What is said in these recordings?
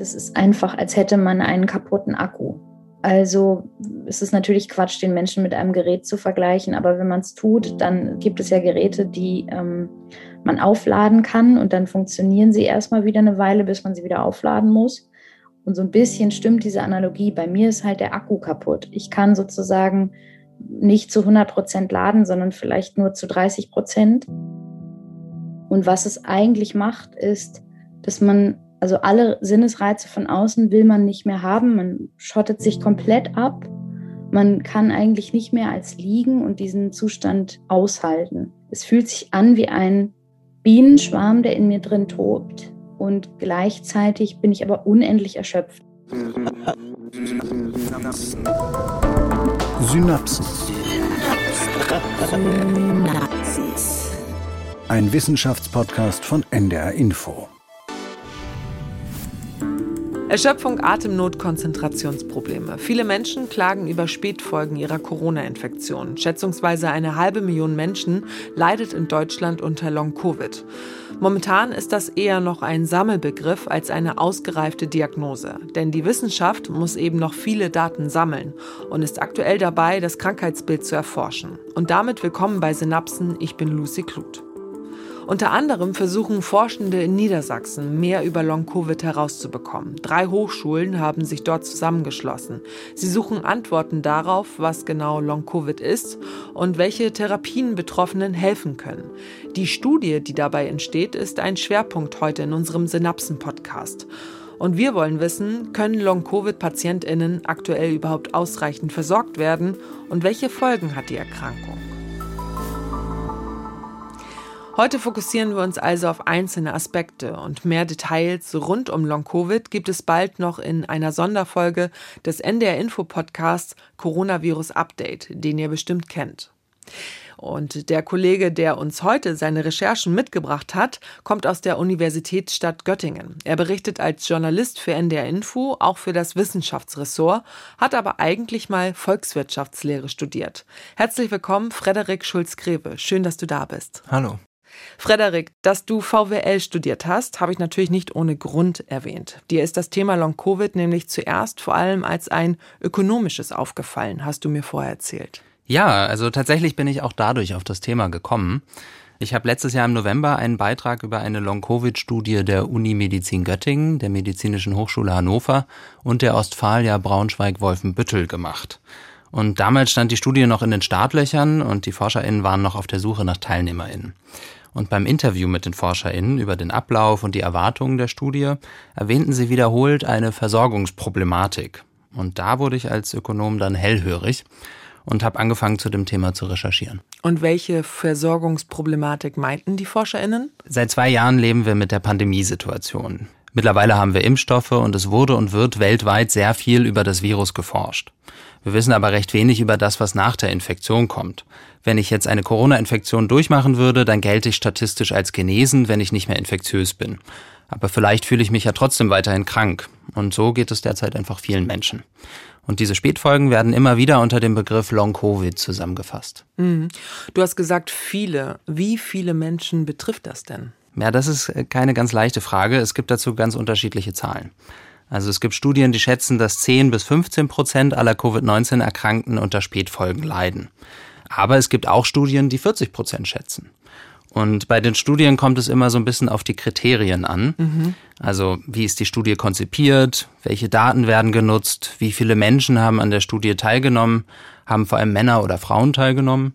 Das ist einfach, als hätte man einen kaputten Akku. Also es ist natürlich Quatsch, den Menschen mit einem Gerät zu vergleichen, aber wenn man es tut, dann gibt es ja Geräte, die ähm, man aufladen kann und dann funktionieren sie erstmal wieder eine Weile, bis man sie wieder aufladen muss. Und so ein bisschen stimmt diese Analogie. Bei mir ist halt der Akku kaputt. Ich kann sozusagen nicht zu 100 Prozent laden, sondern vielleicht nur zu 30 Prozent. Und was es eigentlich macht, ist, dass man, also alle Sinnesreize von außen will man nicht mehr haben. Man schottet sich komplett ab. Man kann eigentlich nicht mehr als liegen und diesen Zustand aushalten. Es fühlt sich an wie ein Bienenschwarm, der in mir drin tobt. Und gleichzeitig bin ich aber unendlich erschöpft. Synapsen. Synapsen. Ein Wissenschaftspodcast von NDR Info. Erschöpfung, Atemnot, Konzentrationsprobleme. Viele Menschen klagen über Spätfolgen ihrer Corona-Infektion. Schätzungsweise eine halbe Million Menschen leidet in Deutschland unter Long-Covid. Momentan ist das eher noch ein Sammelbegriff als eine ausgereifte Diagnose. Denn die Wissenschaft muss eben noch viele Daten sammeln und ist aktuell dabei, das Krankheitsbild zu erforschen. Und damit willkommen bei Synapsen. Ich bin Lucy Kluth. Unter anderem versuchen Forschende in Niedersachsen mehr über Long-Covid herauszubekommen. Drei Hochschulen haben sich dort zusammengeschlossen. Sie suchen Antworten darauf, was genau Long-Covid ist und welche Therapien Betroffenen helfen können. Die Studie, die dabei entsteht, ist ein Schwerpunkt heute in unserem Synapsen-Podcast. Und wir wollen wissen, können Long-Covid-PatientInnen aktuell überhaupt ausreichend versorgt werden und welche Folgen hat die Erkrankung? Heute fokussieren wir uns also auf einzelne Aspekte und mehr Details rund um Long-Covid gibt es bald noch in einer Sonderfolge des NDR Info Podcasts Coronavirus Update, den ihr bestimmt kennt. Und der Kollege, der uns heute seine Recherchen mitgebracht hat, kommt aus der Universitätsstadt Göttingen. Er berichtet als Journalist für NDR Info, auch für das Wissenschaftsressort, hat aber eigentlich mal Volkswirtschaftslehre studiert. Herzlich willkommen, Frederik Schulz-Greve. Schön, dass du da bist. Hallo. Frederik, dass du VWL studiert hast, habe ich natürlich nicht ohne Grund erwähnt. Dir ist das Thema Long-Covid nämlich zuerst vor allem als ein ökonomisches aufgefallen, hast du mir vorher erzählt. Ja, also tatsächlich bin ich auch dadurch auf das Thema gekommen. Ich habe letztes Jahr im November einen Beitrag über eine Long-Covid-Studie der Uni Medizin Göttingen, der Medizinischen Hochschule Hannover und der Ostfalia Braunschweig-Wolfenbüttel gemacht. Und damals stand die Studie noch in den Startlöchern und die ForscherInnen waren noch auf der Suche nach TeilnehmerInnen. Und beim Interview mit den ForscherInnen über den Ablauf und die Erwartungen der Studie erwähnten sie wiederholt eine Versorgungsproblematik. Und da wurde ich als Ökonom dann hellhörig und habe angefangen, zu dem Thema zu recherchieren. Und welche Versorgungsproblematik meinten die ForscherInnen? Seit zwei Jahren leben wir mit der Pandemiesituation. Mittlerweile haben wir Impfstoffe und es wurde und wird weltweit sehr viel über das Virus geforscht. Wir wissen aber recht wenig über das, was nach der Infektion kommt. Wenn ich jetzt eine Corona-Infektion durchmachen würde, dann gelte ich statistisch als genesen, wenn ich nicht mehr infektiös bin. Aber vielleicht fühle ich mich ja trotzdem weiterhin krank. Und so geht es derzeit einfach vielen Menschen. Und diese Spätfolgen werden immer wieder unter dem Begriff Long-Covid zusammengefasst. Mhm. Du hast gesagt, viele. Wie viele Menschen betrifft das denn? Ja, das ist keine ganz leichte Frage. Es gibt dazu ganz unterschiedliche Zahlen. Also es gibt Studien, die schätzen, dass 10 bis 15 Prozent aller Covid-19-Erkrankten unter Spätfolgen leiden. Aber es gibt auch Studien, die 40 Prozent schätzen. Und bei den Studien kommt es immer so ein bisschen auf die Kriterien an. Mhm. Also wie ist die Studie konzipiert, welche Daten werden genutzt, wie viele Menschen haben an der Studie teilgenommen, haben vor allem Männer oder Frauen teilgenommen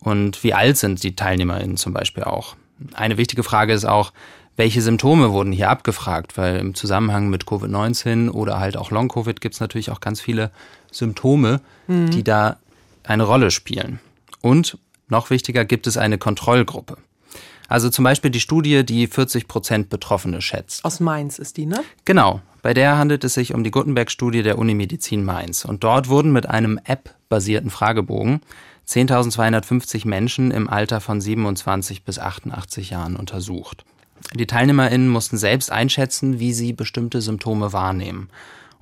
und wie alt sind die TeilnehmerInnen zum Beispiel auch. Eine wichtige Frage ist auch, welche Symptome wurden hier abgefragt? Weil im Zusammenhang mit Covid-19 oder halt auch Long-Covid gibt es natürlich auch ganz viele Symptome, mhm. die da eine Rolle spielen. Und noch wichtiger, gibt es eine Kontrollgruppe. Also zum Beispiel die Studie, die 40 Prozent Betroffene schätzt. Aus Mainz ist die, ne? Genau. Bei der handelt es sich um die Gutenberg-Studie der Uni Medizin Mainz. Und dort wurden mit einem App-basierten Fragebogen 10.250 Menschen im Alter von 27 bis 88 Jahren untersucht. Die TeilnehmerInnen mussten selbst einschätzen, wie sie bestimmte Symptome wahrnehmen.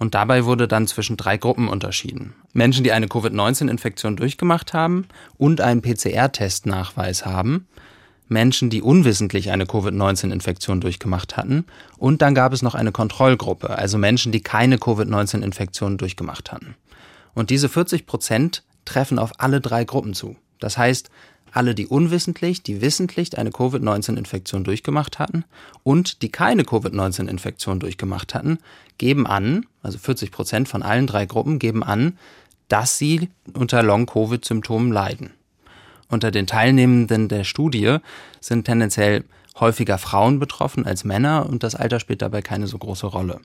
Und dabei wurde dann zwischen drei Gruppen unterschieden. Menschen, die eine Covid-19-Infektion durchgemacht haben und einen PCR-Testnachweis haben. Menschen, die unwissentlich eine Covid-19-Infektion durchgemacht hatten. Und dann gab es noch eine Kontrollgruppe, also Menschen, die keine Covid-19-Infektion durchgemacht hatten. Und diese 40 Prozent treffen auf alle drei Gruppen zu. Das heißt, alle, die unwissentlich, die wissentlich eine Covid-19-Infektion durchgemacht hatten und die keine Covid-19-Infektion durchgemacht hatten, geben an, also 40 Prozent von allen drei Gruppen geben an, dass sie unter Long-Covid-Symptomen leiden. Unter den Teilnehmenden der Studie sind tendenziell häufiger Frauen betroffen als Männer und das Alter spielt dabei keine so große Rolle.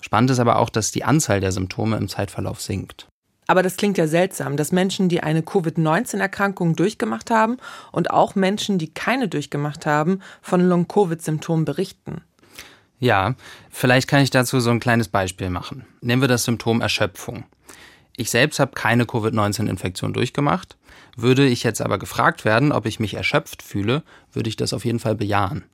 Spannend ist aber auch, dass die Anzahl der Symptome im Zeitverlauf sinkt. Aber das klingt ja seltsam, dass Menschen, die eine Covid-19-Erkrankung durchgemacht haben und auch Menschen, die keine durchgemacht haben, von Long-Covid-Symptomen berichten. Ja, vielleicht kann ich dazu so ein kleines Beispiel machen. Nehmen wir das Symptom Erschöpfung. Ich selbst habe keine Covid-19-Infektion durchgemacht. Würde ich jetzt aber gefragt werden, ob ich mich erschöpft fühle, würde ich das auf jeden Fall bejahen.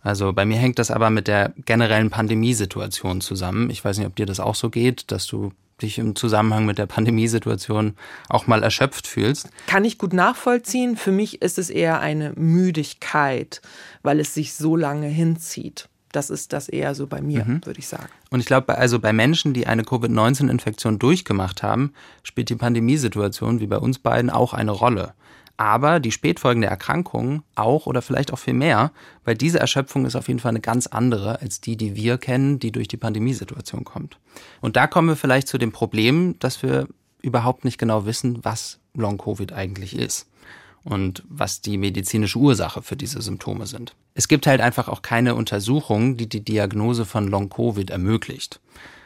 Also bei mir hängt das aber mit der generellen Pandemiesituation zusammen. Ich weiß nicht, ob dir das auch so geht, dass du dich im Zusammenhang mit der Pandemiesituation auch mal erschöpft fühlst. Kann ich gut nachvollziehen. Für mich ist es eher eine Müdigkeit, weil es sich so lange hinzieht. Das ist das eher so bei mir, mhm. würde ich sagen. Und ich glaube, also bei Menschen, die eine Covid-19-Infektion durchgemacht haben, spielt die Pandemiesituation wie bei uns beiden auch eine Rolle aber die Spätfolgen der Erkrankung auch oder vielleicht auch viel mehr, weil diese Erschöpfung ist auf jeden Fall eine ganz andere als die, die wir kennen, die durch die Pandemiesituation kommt. Und da kommen wir vielleicht zu dem Problem, dass wir überhaupt nicht genau wissen, was Long-Covid eigentlich ist und was die medizinische Ursache für diese Symptome sind. Es gibt halt einfach auch keine Untersuchung, die die Diagnose von Long-Covid ermöglicht.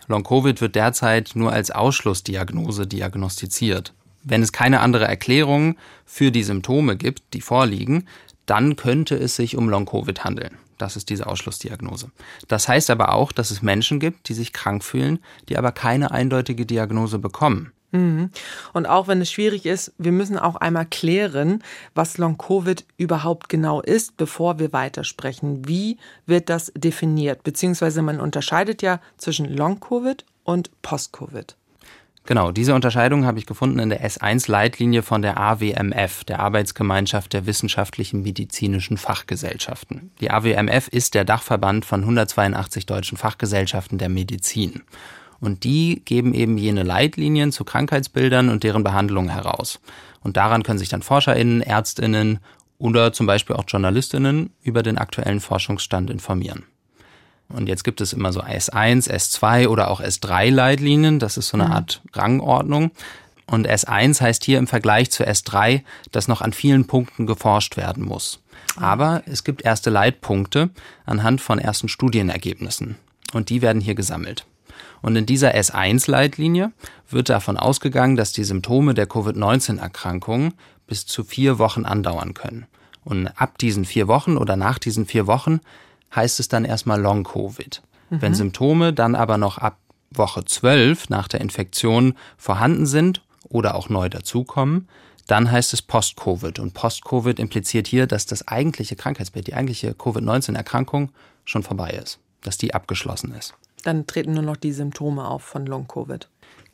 Long-Covid wird derzeit nur als Ausschlussdiagnose diagnostiziert. Wenn es keine andere Erklärung für die Symptome gibt, die vorliegen, dann könnte es sich um Long-Covid handeln. Das ist diese Ausschlussdiagnose. Das heißt aber auch, dass es Menschen gibt, die sich krank fühlen, die aber keine eindeutige Diagnose bekommen. Mhm. Und auch wenn es schwierig ist, wir müssen auch einmal klären, was Long-Covid überhaupt genau ist, bevor wir weitersprechen. Wie wird das definiert? Beziehungsweise man unterscheidet ja zwischen Long-Covid und Post-Covid. Genau, diese Unterscheidung habe ich gefunden in der S1-Leitlinie von der AWMF, der Arbeitsgemeinschaft der wissenschaftlichen medizinischen Fachgesellschaften. Die AWMF ist der Dachverband von 182 deutschen Fachgesellschaften der Medizin. Und die geben eben jene Leitlinien zu Krankheitsbildern und deren Behandlung heraus. Und daran können sich dann ForscherInnen, ÄrztInnen oder zum Beispiel auch JournalistInnen über den aktuellen Forschungsstand informieren. Und jetzt gibt es immer so S1, S2 oder auch S3 Leitlinien. Das ist so eine mhm. Art Rangordnung. Und S1 heißt hier im Vergleich zu S3, dass noch an vielen Punkten geforscht werden muss. Ah, Aber es gibt erste Leitpunkte anhand von ersten Studienergebnissen. Und die werden hier gesammelt. Und in dieser S1-Leitlinie wird davon ausgegangen, dass die Symptome der Covid-19-Erkrankung bis zu vier Wochen andauern können. Und ab diesen vier Wochen oder nach diesen vier Wochen heißt es dann erstmal Long-Covid. Mhm. Wenn Symptome dann aber noch ab Woche 12 nach der Infektion vorhanden sind oder auch neu dazukommen, dann heißt es Post-Covid. Und Post-Covid impliziert hier, dass das eigentliche Krankheitsbild, die eigentliche Covid-19-Erkrankung schon vorbei ist, dass die abgeschlossen ist. Dann treten nur noch die Symptome auf von Long-Covid.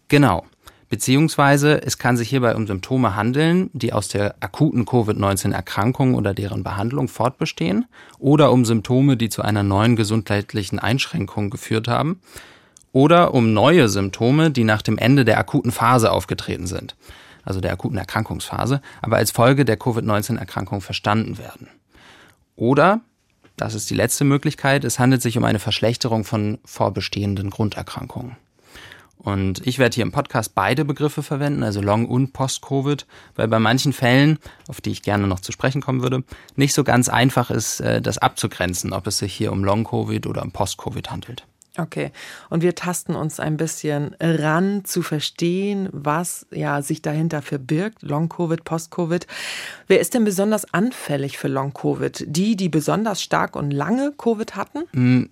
Genau. Beziehungsweise es kann sich hierbei um Symptome handeln, die aus der akuten Covid-19-Erkrankung oder deren Behandlung fortbestehen oder um Symptome, die zu einer neuen gesundheitlichen Einschränkung geführt haben oder um neue Symptome, die nach dem Ende der akuten Phase aufgetreten sind, also der akuten Erkrankungsphase, aber als Folge der Covid-19-Erkrankung verstanden werden. Oder, das ist die letzte Möglichkeit, es handelt sich um eine Verschlechterung von vorbestehenden Grunderkrankungen. Und ich werde hier im Podcast beide Begriffe verwenden, also Long- und Post-Covid, weil bei manchen Fällen, auf die ich gerne noch zu sprechen kommen würde, nicht so ganz einfach ist, äh, das abzugrenzen, ob es sich hier um Long-Covid oder um Post-Covid handelt. Okay, und wir tasten uns ein bisschen ran zu verstehen, was ja sich dahinter verbirgt, Long-Covid, Post-Covid. Wer ist denn besonders anfällig für Long-Covid? Die, die besonders stark und lange Covid hatten?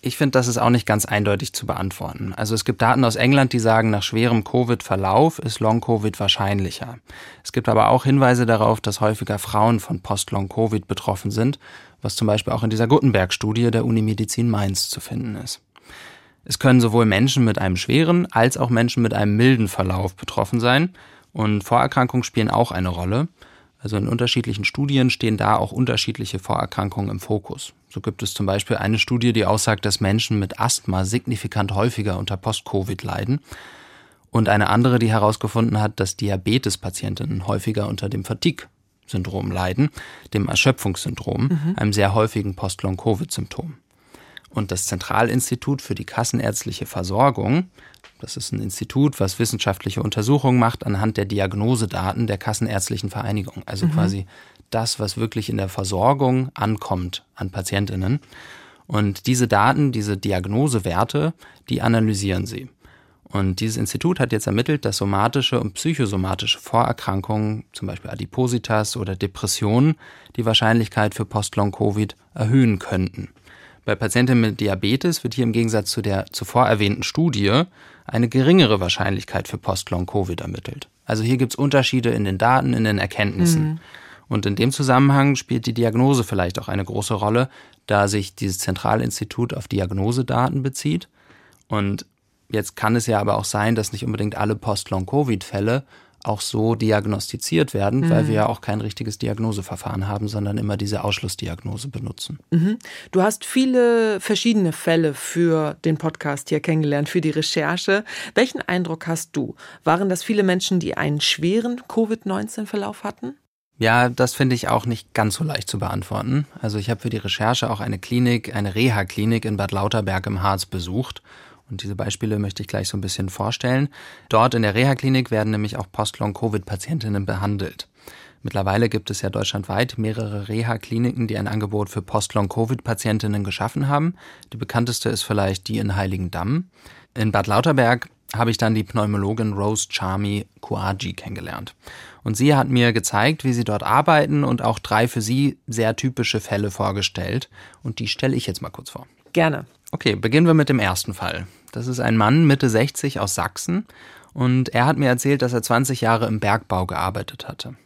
Ich finde, das ist auch nicht ganz eindeutig zu beantworten. Also es gibt Daten aus England, die sagen, nach schwerem Covid-Verlauf ist Long-Covid wahrscheinlicher. Es gibt aber auch Hinweise darauf, dass häufiger Frauen von Post-Long-Covid betroffen sind, was zum Beispiel auch in dieser Gutenberg-Studie der Unimedizin Mainz zu finden ist. Es können sowohl Menschen mit einem schweren als auch Menschen mit einem milden Verlauf betroffen sein und Vorerkrankungen spielen auch eine Rolle. Also in unterschiedlichen Studien stehen da auch unterschiedliche Vorerkrankungen im Fokus. So gibt es zum Beispiel eine Studie, die aussagt, dass Menschen mit Asthma signifikant häufiger unter Post-Covid leiden. Und eine andere, die herausgefunden hat, dass Diabetespatientinnen häufiger unter dem Fatigue-Syndrom leiden, dem Erschöpfungssyndrom, mhm. einem sehr häufigen Post-Long-Covid-Symptom. Und das Zentralinstitut für die kassenärztliche Versorgung, das ist ein Institut, was wissenschaftliche Untersuchungen macht anhand der Diagnosedaten der Kassenärztlichen Vereinigung. Also mhm. quasi das, was wirklich in der Versorgung ankommt an Patientinnen. Und diese Daten, diese Diagnosewerte, die analysieren sie. Und dieses Institut hat jetzt ermittelt, dass somatische und psychosomatische Vorerkrankungen, zum Beispiel Adipositas oder Depressionen, die Wahrscheinlichkeit für Post-Long-Covid erhöhen könnten. Bei Patienten mit Diabetes wird hier im Gegensatz zu der zuvor erwähnten Studie eine geringere Wahrscheinlichkeit für Post-Long-Covid ermittelt. Also hier gibt es Unterschiede in den Daten, in den Erkenntnissen. Mhm. Und in dem Zusammenhang spielt die Diagnose vielleicht auch eine große Rolle, da sich dieses Zentralinstitut auf Diagnosedaten bezieht. Und jetzt kann es ja aber auch sein, dass nicht unbedingt alle Post-Long-Covid-Fälle auch so diagnostiziert werden, mhm. weil wir ja auch kein richtiges Diagnoseverfahren haben, sondern immer diese Ausschlussdiagnose benutzen. Mhm. Du hast viele verschiedene Fälle für den Podcast hier kennengelernt, für die Recherche. Welchen Eindruck hast du? Waren das viele Menschen, die einen schweren Covid-19-Verlauf hatten? Ja, das finde ich auch nicht ganz so leicht zu beantworten. Also ich habe für die Recherche auch eine Klinik, eine Reha-Klinik in Bad Lauterberg im Harz besucht und diese Beispiele möchte ich gleich so ein bisschen vorstellen. Dort in der Reha-Klinik werden nämlich auch Post-Long-Covid-Patientinnen behandelt. Mittlerweile gibt es ja deutschlandweit mehrere Reha-Kliniken, die ein Angebot für Post-Long-Covid-Patientinnen geschaffen haben. Die bekannteste ist vielleicht die in Heiligendamm. In Bad Lauterberg habe ich dann die Pneumologin Rose Charmy Kuaji kennengelernt. Und sie hat mir gezeigt, wie sie dort arbeiten und auch drei für sie sehr typische Fälle vorgestellt. Und die stelle ich jetzt mal kurz vor. Gerne. Okay, beginnen wir mit dem ersten Fall. Das ist ein Mann Mitte 60 aus Sachsen und er hat mir erzählt, dass er 20 Jahre im Bergbau gearbeitet hatte.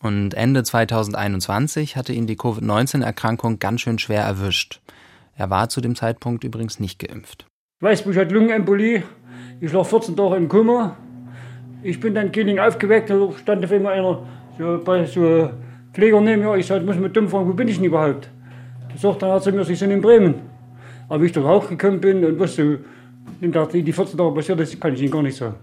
Und Ende 2021 hatte ihn die Covid-19-Erkrankung ganz schön schwer erwischt. Er war zu dem Zeitpunkt übrigens nicht geimpft. Weißbuch hat Lungenembolie. Ich lag 14 Tage im Kummer. Ich bin dann Killing aufgeweckt, da stand auf einmal einer so bei so Pfleger neben mir. Ich sagte, muss mit dumm fragen, wo bin ich denn überhaupt? Da sagt dann, er zu mir, Sie sind in Bremen. Aber wie ich dort rausgekommen bin und was so in die 14 Tage passiert ist, kann ich Ihnen gar nicht sagen.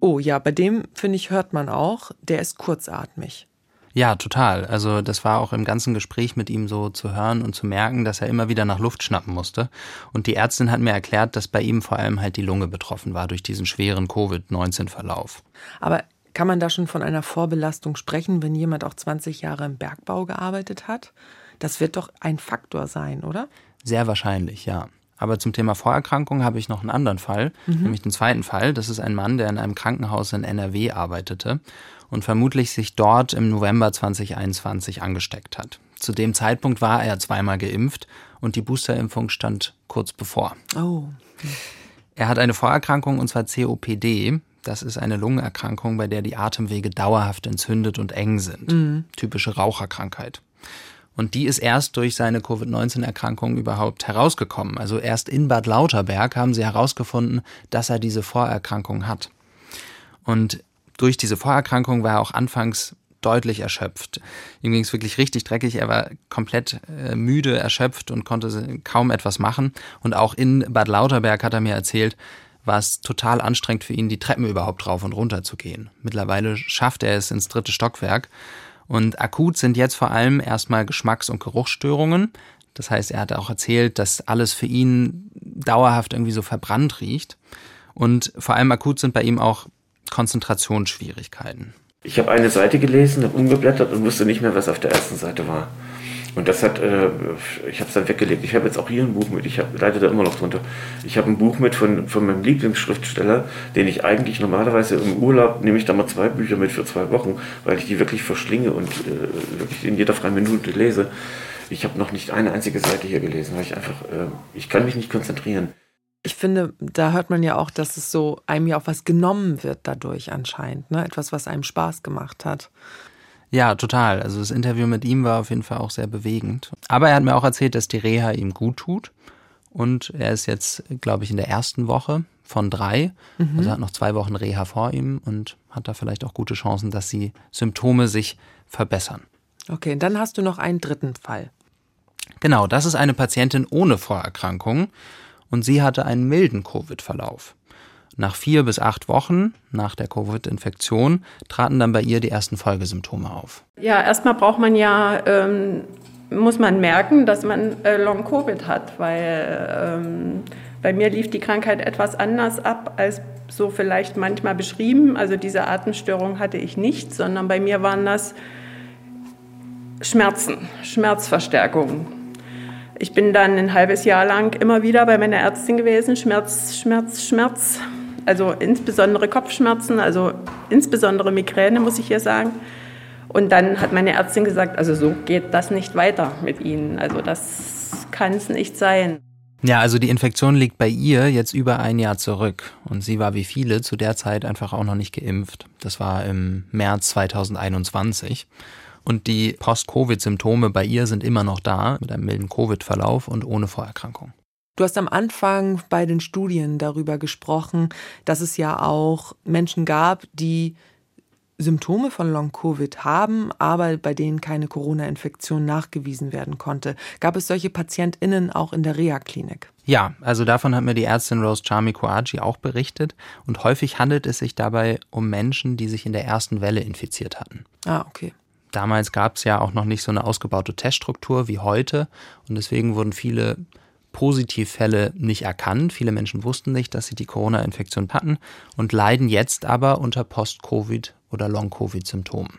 Oh ja, bei dem, finde ich, hört man auch, der ist kurzatmig. Ja, total. Also das war auch im ganzen Gespräch mit ihm so zu hören und zu merken, dass er immer wieder nach Luft schnappen musste. Und die Ärztin hat mir erklärt, dass bei ihm vor allem halt die Lunge betroffen war durch diesen schweren Covid-19-Verlauf. Aber kann man da schon von einer Vorbelastung sprechen, wenn jemand auch 20 Jahre im Bergbau gearbeitet hat? Das wird doch ein Faktor sein, oder? Sehr wahrscheinlich, ja. Aber zum Thema Vorerkrankung habe ich noch einen anderen Fall, mhm. nämlich den zweiten Fall. Das ist ein Mann, der in einem Krankenhaus in NRW arbeitete und vermutlich sich dort im November 2021 angesteckt hat. Zu dem Zeitpunkt war er zweimal geimpft und die Boosterimpfung stand kurz bevor. Oh. Er hat eine Vorerkrankung und zwar COPD. Das ist eine Lungenerkrankung, bei der die Atemwege dauerhaft entzündet und eng sind. Mhm. Typische Raucherkrankheit. Und die ist erst durch seine Covid-19-Erkrankung überhaupt herausgekommen. Also erst in Bad Lauterberg haben sie herausgefunden, dass er diese Vorerkrankung hat. Und durch diese Vorerkrankung war er auch anfangs deutlich erschöpft. Ihm ging es wirklich richtig dreckig. Er war komplett äh, müde, erschöpft und konnte kaum etwas machen. Und auch in Bad Lauterberg hat er mir erzählt, war es total anstrengend für ihn, die Treppen überhaupt rauf und runter zu gehen. Mittlerweile schafft er es ins dritte Stockwerk und akut sind jetzt vor allem erstmal Geschmacks- und Geruchsstörungen. Das heißt, er hat auch erzählt, dass alles für ihn dauerhaft irgendwie so verbrannt riecht. Und vor allem akut sind bei ihm auch Konzentrationsschwierigkeiten. Ich habe eine Seite gelesen, habe umgeblättert und wusste nicht mehr, was auf der ersten Seite war. Und das hat, äh, ich habe es dann weggelegt. Ich habe jetzt auch hier ein Buch mit, ich hab, leite da immer noch drunter. Ich habe ein Buch mit von, von meinem Lieblingsschriftsteller, den ich eigentlich normalerweise im Urlaub, nehme ich da mal zwei Bücher mit für zwei Wochen, weil ich die wirklich verschlinge und äh, wirklich in jeder freien Minute lese. Ich habe noch nicht eine einzige Seite hier gelesen, weil ich einfach, äh, ich kann mich nicht konzentrieren. Ich finde, da hört man ja auch, dass es so einem ja auch was genommen wird dadurch anscheinend, ne? Etwas, was einem Spaß gemacht hat. Ja, total. Also das Interview mit ihm war auf jeden Fall auch sehr bewegend. Aber er hat mir auch erzählt, dass die Reha ihm gut tut und er ist jetzt, glaube ich, in der ersten Woche von drei. Mhm. Also hat noch zwei Wochen Reha vor ihm und hat da vielleicht auch gute Chancen, dass die Symptome sich verbessern. Okay, dann hast du noch einen dritten Fall. Genau, das ist eine Patientin ohne Vorerkrankung und sie hatte einen milden Covid-Verlauf. Nach vier bis acht Wochen nach der Covid-Infektion traten dann bei ihr die ersten Folgesymptome auf. Ja, erstmal braucht man ja, ähm, muss man merken, dass man äh, Long-Covid hat, weil ähm, bei mir lief die Krankheit etwas anders ab als so vielleicht manchmal beschrieben. Also diese Atemstörung hatte ich nicht, sondern bei mir waren das Schmerzen, Schmerzverstärkungen. Ich bin dann ein halbes Jahr lang immer wieder bei meiner Ärztin gewesen, Schmerz, Schmerz, Schmerz. Also insbesondere Kopfschmerzen, also insbesondere Migräne, muss ich hier sagen. Und dann hat meine Ärztin gesagt, also so geht das nicht weiter mit Ihnen. Also das kann es nicht sein. Ja, also die Infektion liegt bei ihr jetzt über ein Jahr zurück und sie war wie viele zu der Zeit einfach auch noch nicht geimpft. Das war im März 2021 und die Post-Covid-Symptome bei ihr sind immer noch da mit einem milden Covid-Verlauf und ohne Vorerkrankung. Du hast am Anfang bei den Studien darüber gesprochen, dass es ja auch Menschen gab, die Symptome von Long-Covid haben, aber bei denen keine Corona-Infektion nachgewiesen werden konnte. Gab es solche PatientInnen auch in der Reha-Klinik? Ja, also davon hat mir die Ärztin Rose Charmi Koaji auch berichtet. Und häufig handelt es sich dabei um Menschen, die sich in der ersten Welle infiziert hatten. Ah, okay. Damals gab es ja auch noch nicht so eine ausgebaute Teststruktur wie heute. Und deswegen wurden viele Positivfälle nicht erkannt. Viele Menschen wussten nicht, dass sie die Corona-Infektion hatten und leiden jetzt aber unter Post-Covid oder Long-Covid-Symptomen.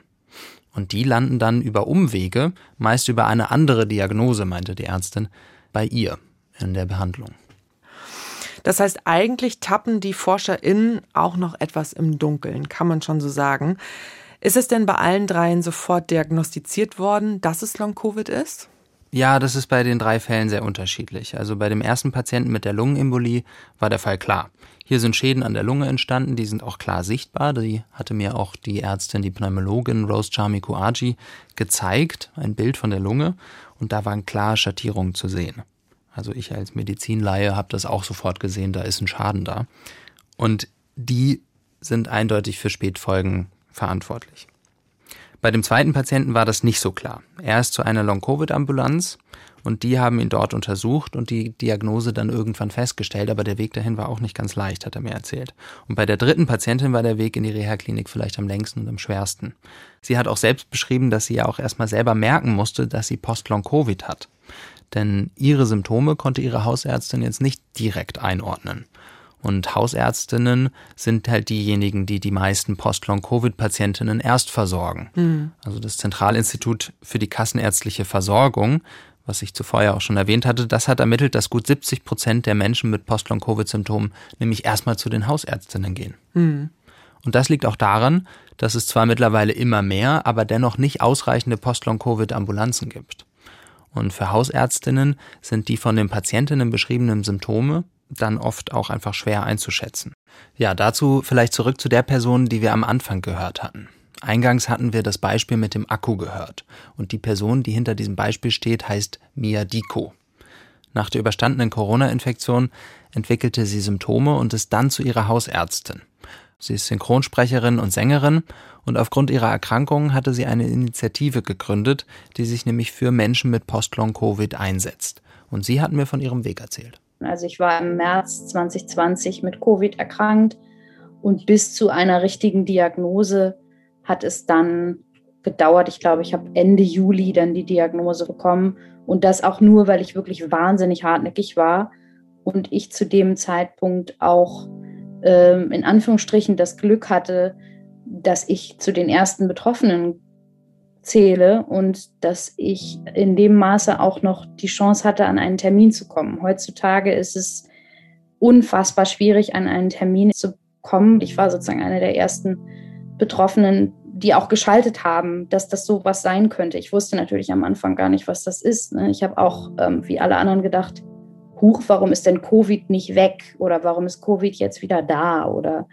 Und die landen dann über Umwege, meist über eine andere Diagnose, meinte die Ärztin, bei ihr in der Behandlung. Das heißt, eigentlich tappen die ForscherInnen auch noch etwas im Dunkeln, kann man schon so sagen. Ist es denn bei allen dreien sofort diagnostiziert worden, dass es Long-Covid ist? Ja, das ist bei den drei Fällen sehr unterschiedlich. Also bei dem ersten Patienten mit der Lungenembolie war der Fall klar. Hier sind Schäden an der Lunge entstanden, die sind auch klar sichtbar. Die hatte mir auch die Ärztin, die Pneumologin Rose Charmi Kuaji gezeigt, ein Bild von der Lunge und da waren klar Schattierungen zu sehen. Also ich als Medizinlaie habe das auch sofort gesehen, da ist ein Schaden da. Und die sind eindeutig für Spätfolgen verantwortlich. Bei dem zweiten Patienten war das nicht so klar. Er ist zu einer Long-Covid-Ambulanz und die haben ihn dort untersucht und die Diagnose dann irgendwann festgestellt, aber der Weg dahin war auch nicht ganz leicht, hat er mir erzählt. Und bei der dritten Patientin war der Weg in die Reha-Klinik vielleicht am längsten und am schwersten. Sie hat auch selbst beschrieben, dass sie ja auch erstmal selber merken musste, dass sie Post-Long-Covid hat. Denn ihre Symptome konnte ihre Hausärztin jetzt nicht direkt einordnen. Und Hausärztinnen sind halt diejenigen, die die meisten Post-Long-Covid-Patientinnen erst versorgen. Mhm. Also das Zentralinstitut für die kassenärztliche Versorgung, was ich zuvor ja auch schon erwähnt hatte, das hat ermittelt, dass gut 70 Prozent der Menschen mit Post-Long-Covid-Symptomen nämlich erstmal zu den Hausärztinnen gehen. Mhm. Und das liegt auch daran, dass es zwar mittlerweile immer mehr, aber dennoch nicht ausreichende Post-Long-Covid-Ambulanzen gibt. Und für Hausärztinnen sind die von den Patientinnen beschriebenen Symptome dann oft auch einfach schwer einzuschätzen. Ja, dazu vielleicht zurück zu der Person, die wir am Anfang gehört hatten. Eingangs hatten wir das Beispiel mit dem Akku gehört und die Person, die hinter diesem Beispiel steht, heißt Mia Diko. Nach der überstandenen Corona-Infektion entwickelte sie Symptome und ist dann zu ihrer Hausärztin. Sie ist Synchronsprecherin und Sängerin und aufgrund ihrer Erkrankung hatte sie eine Initiative gegründet, die sich nämlich für Menschen mit Post-Long-Covid einsetzt. Und sie hat mir von ihrem Weg erzählt. Also ich war im März 2020 mit Covid erkrankt und bis zu einer richtigen Diagnose hat es dann gedauert. Ich glaube, ich habe Ende Juli dann die Diagnose bekommen und das auch nur, weil ich wirklich wahnsinnig hartnäckig war und ich zu dem Zeitpunkt auch ähm, in Anführungsstrichen das Glück hatte, dass ich zu den ersten Betroffenen zähle und dass ich in dem Maße auch noch die Chance hatte, an einen Termin zu kommen. Heutzutage ist es unfassbar schwierig, an einen Termin zu kommen. Ich war sozusagen eine der ersten Betroffenen, die auch geschaltet haben, dass das so was sein könnte. Ich wusste natürlich am Anfang gar nicht, was das ist. Ne? Ich habe auch, ähm, wie alle anderen, gedacht, huch, warum ist denn Covid nicht weg? Oder warum ist Covid jetzt wieder da? Oder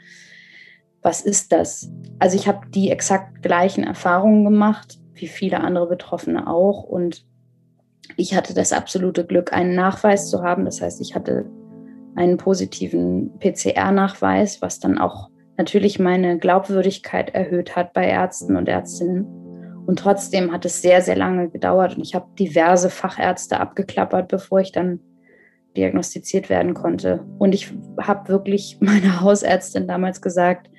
was ist das? Also ich habe die exakt gleichen Erfahrungen gemacht, wie viele andere Betroffene auch. Und Ich hatte das absolute Glück, einen Nachweis zu haben. Das heißt, ich hatte einen positiven PCR-Nachweis, was dann auch natürlich meine Glaubwürdigkeit erhöht hat bei Ärzten und Ärztinnen. Und trotzdem hat es sehr, sehr lange gedauert und ich habe diverse Fachärzte abgeklappert, bevor ich dann diagnostiziert werden konnte. Und ich habe wirklich meiner Hausärztin damals gesagt,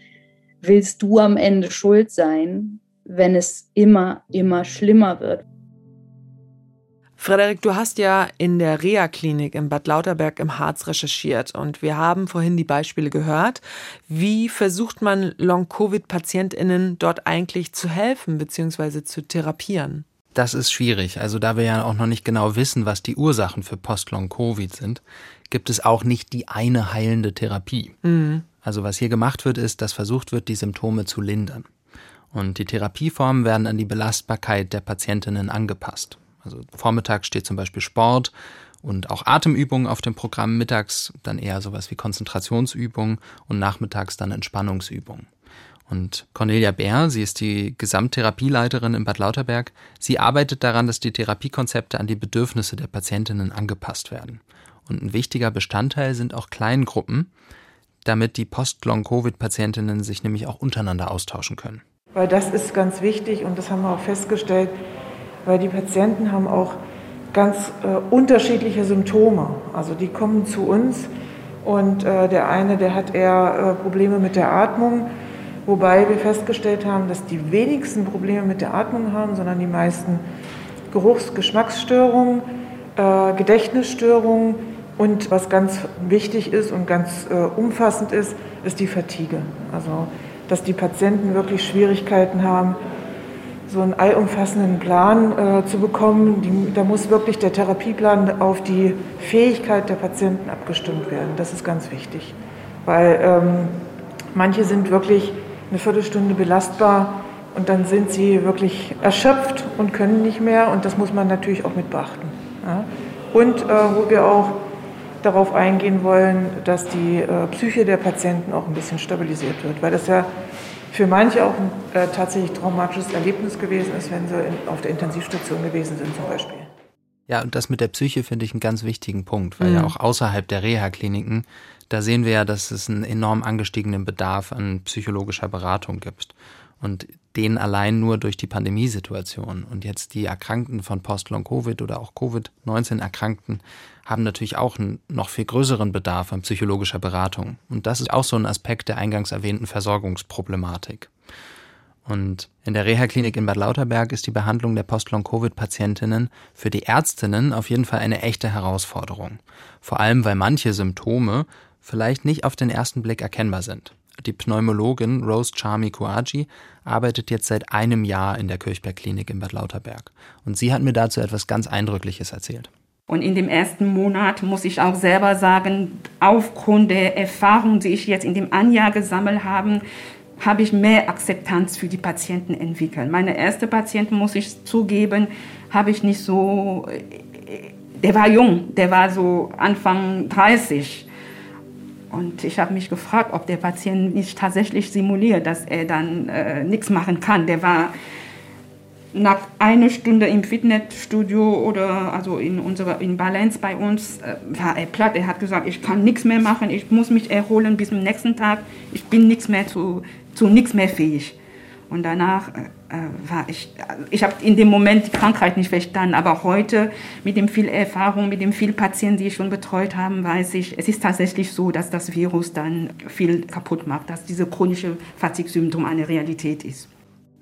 willst du am Ende schuld sein, wenn es immer, immer schlimmer wird? Frederik, du hast ja in der Reha-Klinik in Bad Lauterberg im Harz recherchiert und wir haben vorhin die Beispiele gehört. Wie versucht man Long-Covid-PatientInnen dort eigentlich zu helfen bzw. zu therapieren? Das ist schwierig. Also da wir ja auch noch nicht genau wissen, was die Ursachen für Post-Long-Covid sind, gibt es auch nicht die eine heilende Therapie. Mhm. Also was hier gemacht wird, ist, dass versucht wird, die Symptome zu lindern. Und die Therapieformen werden an die Belastbarkeit der Patientinnen angepasst. Also vormittags steht zum Beispiel Sport und auch Atemübungen auf dem Programm, mittags dann eher sowas wie Konzentrationsübungen und nachmittags dann Entspannungsübungen. Und Cornelia Bär, sie ist die Gesamttherapieleiterin in Bad Lauterberg, sie arbeitet daran, dass die Therapiekonzepte an die Bedürfnisse der Patientinnen angepasst werden. Und ein wichtiger Bestandteil sind auch Kleingruppen, damit die Post-Long-Covid-Patientinnen sich nämlich auch untereinander austauschen können. Weil das ist ganz wichtig und das haben wir auch festgestellt, weil die Patienten haben auch ganz äh, unterschiedliche Symptome. Also die kommen zu uns und äh, der eine, der hat eher äh, Probleme mit der Atmung, wobei wir festgestellt haben, dass die wenigsten Probleme mit der Atmung haben, sondern die meisten Geruchs-, Geschmacksstörungen, äh, Gedächtnisstörungen und was ganz wichtig ist und ganz äh, umfassend ist, ist die Fatigue. Also dass die Patienten wirklich Schwierigkeiten haben, so einen allumfassenden Plan äh, zu bekommen. Die, da muss wirklich der Therapieplan auf die Fähigkeit der Patienten abgestimmt werden. Das ist ganz wichtig, weil ähm, manche sind wirklich eine Viertelstunde belastbar und dann sind sie wirklich erschöpft und können nicht mehr und das muss man natürlich auch mit beachten. Ja? Und äh, wo wir auch darauf eingehen wollen, dass die äh, Psyche der Patienten auch ein bisschen stabilisiert wird, weil das ja für manche auch ein äh, tatsächlich traumatisches Erlebnis gewesen ist, wenn sie in, auf der Intensivstation gewesen sind zum Beispiel. Ja, und das mit der Psyche finde ich einen ganz wichtigen Punkt, weil mhm. ja auch außerhalb der Reha-Kliniken, da sehen wir ja, dass es einen enorm angestiegenen Bedarf an psychologischer Beratung gibt. Und den allein nur durch die Pandemiesituation. Und jetzt die Erkrankten von Post-Long-Covid oder auch Covid-19-Erkrankten haben natürlich auch einen noch viel größeren Bedarf an psychologischer Beratung. Und das ist auch so ein Aspekt der eingangs erwähnten Versorgungsproblematik. Und in der Reha-Klinik in Bad Lauterberg ist die Behandlung der Post-Long-Covid-Patientinnen für die Ärztinnen auf jeden Fall eine echte Herausforderung. Vor allem, weil manche Symptome vielleicht nicht auf den ersten Blick erkennbar sind. Die Pneumologin Rose Charmi Kuaji arbeitet jetzt seit einem Jahr in der Kirchberg Klinik in Bad Lauterberg. Und sie hat mir dazu etwas ganz Eindrückliches erzählt. Und in dem ersten Monat muss ich auch selber sagen, aufgrund der Erfahrung, die ich jetzt in dem Anjahr gesammelt habe, habe ich mehr Akzeptanz für die Patienten entwickelt. Meine erste Patientin, muss ich zugeben, habe ich nicht so, der war jung, der war so Anfang 30. Und ich habe mich gefragt, ob der Patient nicht tatsächlich simuliert, dass er dann äh, nichts machen kann. Der war nach einer Stunde im Fitnessstudio oder also in unserer in Balance bei uns äh, war er platt. Er hat gesagt, ich kann nichts mehr machen, ich muss mich erholen bis zum nächsten Tag. Ich bin nichts mehr zu, zu nichts mehr fähig. Und danach äh, äh war ich, ich habe in dem Moment die Krankheit nicht verstanden, aber heute mit dem viel Erfahrung, mit dem viel Patienten, die ich schon betreut habe, weiß ich, es ist tatsächlich so, dass das Virus dann viel kaputt macht, dass diese chronische Fatigue-Symptom eine Realität ist.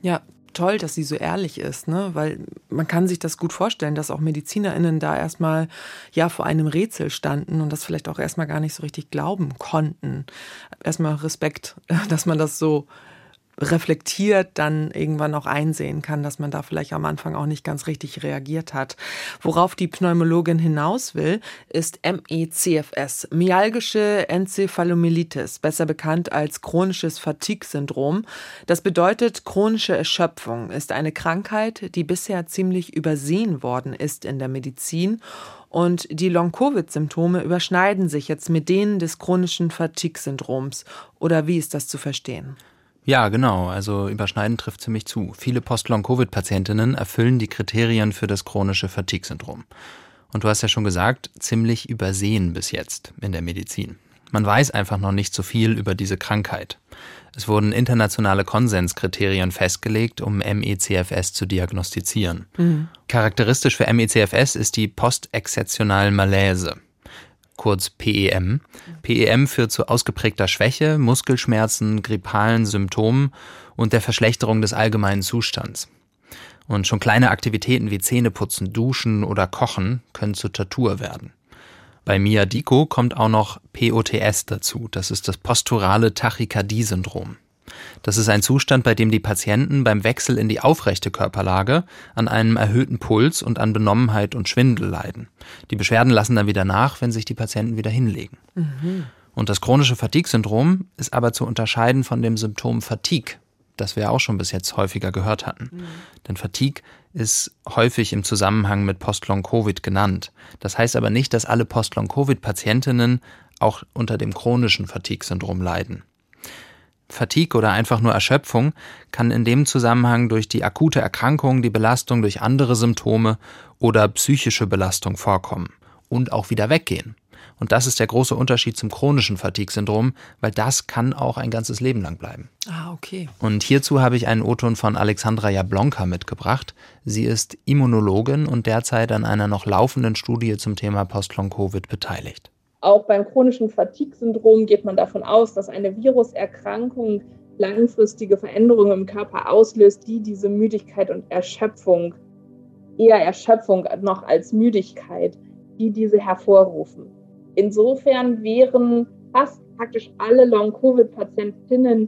Ja, toll, dass sie so ehrlich ist, ne? Weil man kann sich das gut vorstellen, dass auch MedizinerInnen da erstmal ja vor einem Rätsel standen und das vielleicht auch erstmal gar nicht so richtig glauben konnten. Erstmal Respekt, dass man das so reflektiert dann irgendwann auch einsehen kann, dass man da vielleicht am Anfang auch nicht ganz richtig reagiert hat. Worauf die Pneumologin hinaus will, ist MECFS, myalgische Enzephalomyelitis, besser bekannt als chronisches Fatigue-Syndrom. Das bedeutet, chronische Erschöpfung ist eine Krankheit, die bisher ziemlich übersehen worden ist in der Medizin und die Long-Covid-Symptome überschneiden sich jetzt mit denen des chronischen Fatigue-Syndroms. Oder wie ist das zu verstehen? Ja, genau. Also überschneiden trifft ziemlich zu. Viele Post-Long-Covid-Patientinnen erfüllen die Kriterien für das chronische Fatigue-Syndrom. Und du hast ja schon gesagt, ziemlich übersehen bis jetzt in der Medizin. Man weiß einfach noch nicht so viel über diese Krankheit. Es wurden internationale Konsenskriterien festgelegt, um MECFS zu diagnostizieren. Mhm. Charakteristisch für MECFS ist die postexzeptionale Malaise, kurz PEM. PEM führt zu ausgeprägter Schwäche, Muskelschmerzen, grippalen Symptomen und der Verschlechterung des allgemeinen Zustands. Und schon kleine Aktivitäten wie Zähneputzen, Duschen oder Kochen können zur Tortur werden. Bei Miyadiko kommt auch noch POTS dazu. Das ist das posturale Tachykardie-Syndrom. Das ist ein Zustand, bei dem die Patienten beim Wechsel in die aufrechte Körperlage an einem erhöhten Puls und an Benommenheit und Schwindel leiden. Die Beschwerden lassen dann wieder nach, wenn sich die Patienten wieder hinlegen. Mhm. Und das chronische Fatigue-Syndrom ist aber zu unterscheiden von dem Symptom Fatigue, das wir auch schon bis jetzt häufiger gehört hatten. Mhm. Denn Fatigue ist häufig im Zusammenhang mit Post-Long-Covid genannt. Das heißt aber nicht, dass alle Post-Long-Covid-Patientinnen auch unter dem chronischen Fatigue-Syndrom leiden. Fatigue oder einfach nur Erschöpfung kann in dem Zusammenhang durch die akute Erkrankung, die Belastung durch andere Symptome oder psychische Belastung vorkommen und auch wieder weggehen. Und das ist der große Unterschied zum chronischen Fatigue-Syndrom, weil das kann auch ein ganzes Leben lang bleiben. Ah, okay. Und hierzu habe ich einen O-Ton von Alexandra Jablonka mitgebracht. Sie ist Immunologin und derzeit an einer noch laufenden Studie zum Thema Post-Long-Covid beteiligt. Auch beim chronischen Fatigue-Syndrom geht man davon aus, dass eine Viruserkrankung langfristige Veränderungen im Körper auslöst, die diese Müdigkeit und Erschöpfung, eher Erschöpfung noch als Müdigkeit, die diese hervorrufen. Insofern wären fast praktisch alle Long-Covid-Patientinnen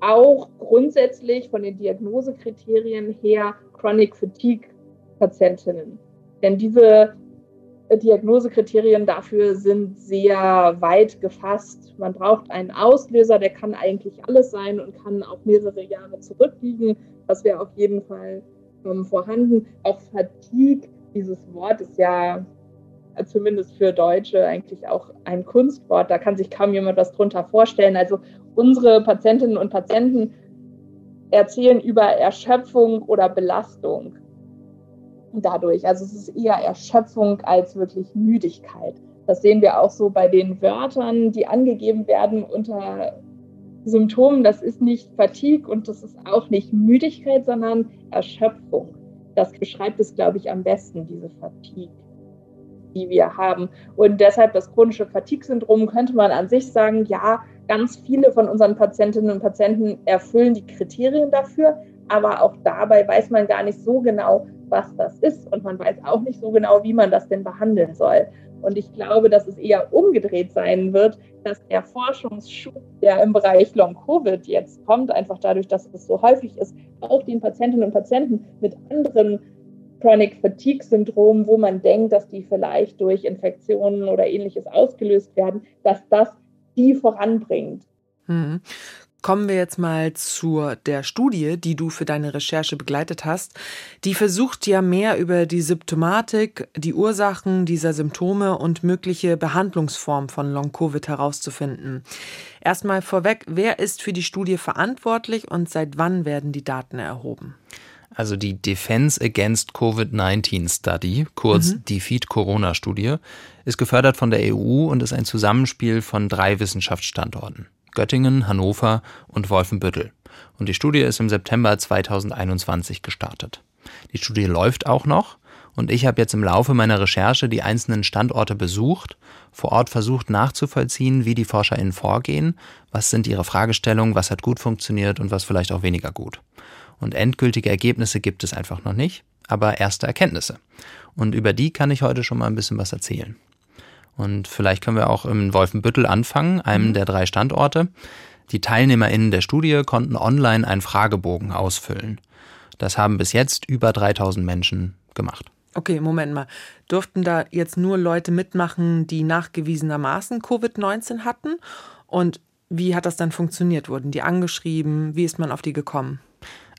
auch grundsätzlich von den Diagnosekriterien her Chronic Fatigue-Patientinnen. Denn diese Diagnosekriterien dafür sind sehr weit gefasst. Man braucht einen Auslöser, der kann eigentlich alles sein und kann auch mehrere Jahre zurückliegen. Das wäre auf jeden Fall ähm, vorhanden. Auch Fatigue, dieses Wort ist ja zumindest für Deutsche eigentlich auch ein Kunstwort. Da kann sich kaum jemand was drunter vorstellen. Also unsere Patientinnen und Patienten erzählen über Erschöpfung oder Belastung dadurch. Also es ist eher Erschöpfung als wirklich Müdigkeit. Das sehen wir auch so bei den Wörtern, die angegeben werden unter Symptomen. Das ist nicht Fatigue und das ist auch nicht Müdigkeit, sondern Erschöpfung. Das beschreibt es, glaube ich, am besten, diese Fatigue die wir haben. Und deshalb das chronische Fatigue-Syndrom könnte man an sich sagen, ja, ganz viele von unseren Patientinnen und Patienten erfüllen die Kriterien dafür, aber auch dabei weiß man gar nicht so genau, was das ist und man weiß auch nicht so genau, wie man das denn behandeln soll. Und ich glaube, dass es eher umgedreht sein wird, dass der Forschungsschub, der im Bereich Long-Covid jetzt kommt, einfach dadurch, dass es so häufig ist, auch den Patientinnen und Patienten mit anderen Chronic Fatigue Syndrom, wo man denkt, dass die vielleicht durch Infektionen oder ähnliches ausgelöst werden, dass das die voranbringt. Kommen wir jetzt mal zu der Studie, die du für deine Recherche begleitet hast. Die versucht ja mehr über die Symptomatik, die Ursachen dieser Symptome und mögliche Behandlungsformen von Long-Covid herauszufinden. Erstmal vorweg, wer ist für die Studie verantwortlich und seit wann werden die Daten erhoben? Also die Defense Against COVID-19 Study, kurz mhm. Defeat Corona Studie, ist gefördert von der EU und ist ein Zusammenspiel von drei Wissenschaftsstandorten. Göttingen, Hannover und Wolfenbüttel. Und die Studie ist im September 2021 gestartet. Die Studie läuft auch noch und ich habe jetzt im Laufe meiner Recherche die einzelnen Standorte besucht, vor Ort versucht nachzuvollziehen, wie die ForscherInnen vorgehen, was sind ihre Fragestellungen, was hat gut funktioniert und was vielleicht auch weniger gut. Und endgültige Ergebnisse gibt es einfach noch nicht, aber erste Erkenntnisse. Und über die kann ich heute schon mal ein bisschen was erzählen. Und vielleicht können wir auch im Wolfenbüttel anfangen, einem mhm. der drei Standorte. Die TeilnehmerInnen der Studie konnten online einen Fragebogen ausfüllen. Das haben bis jetzt über 3000 Menschen gemacht. Okay, Moment mal. Durften da jetzt nur Leute mitmachen, die nachgewiesenermaßen Covid-19 hatten? Und wie hat das dann funktioniert? Wurden die angeschrieben? Wie ist man auf die gekommen?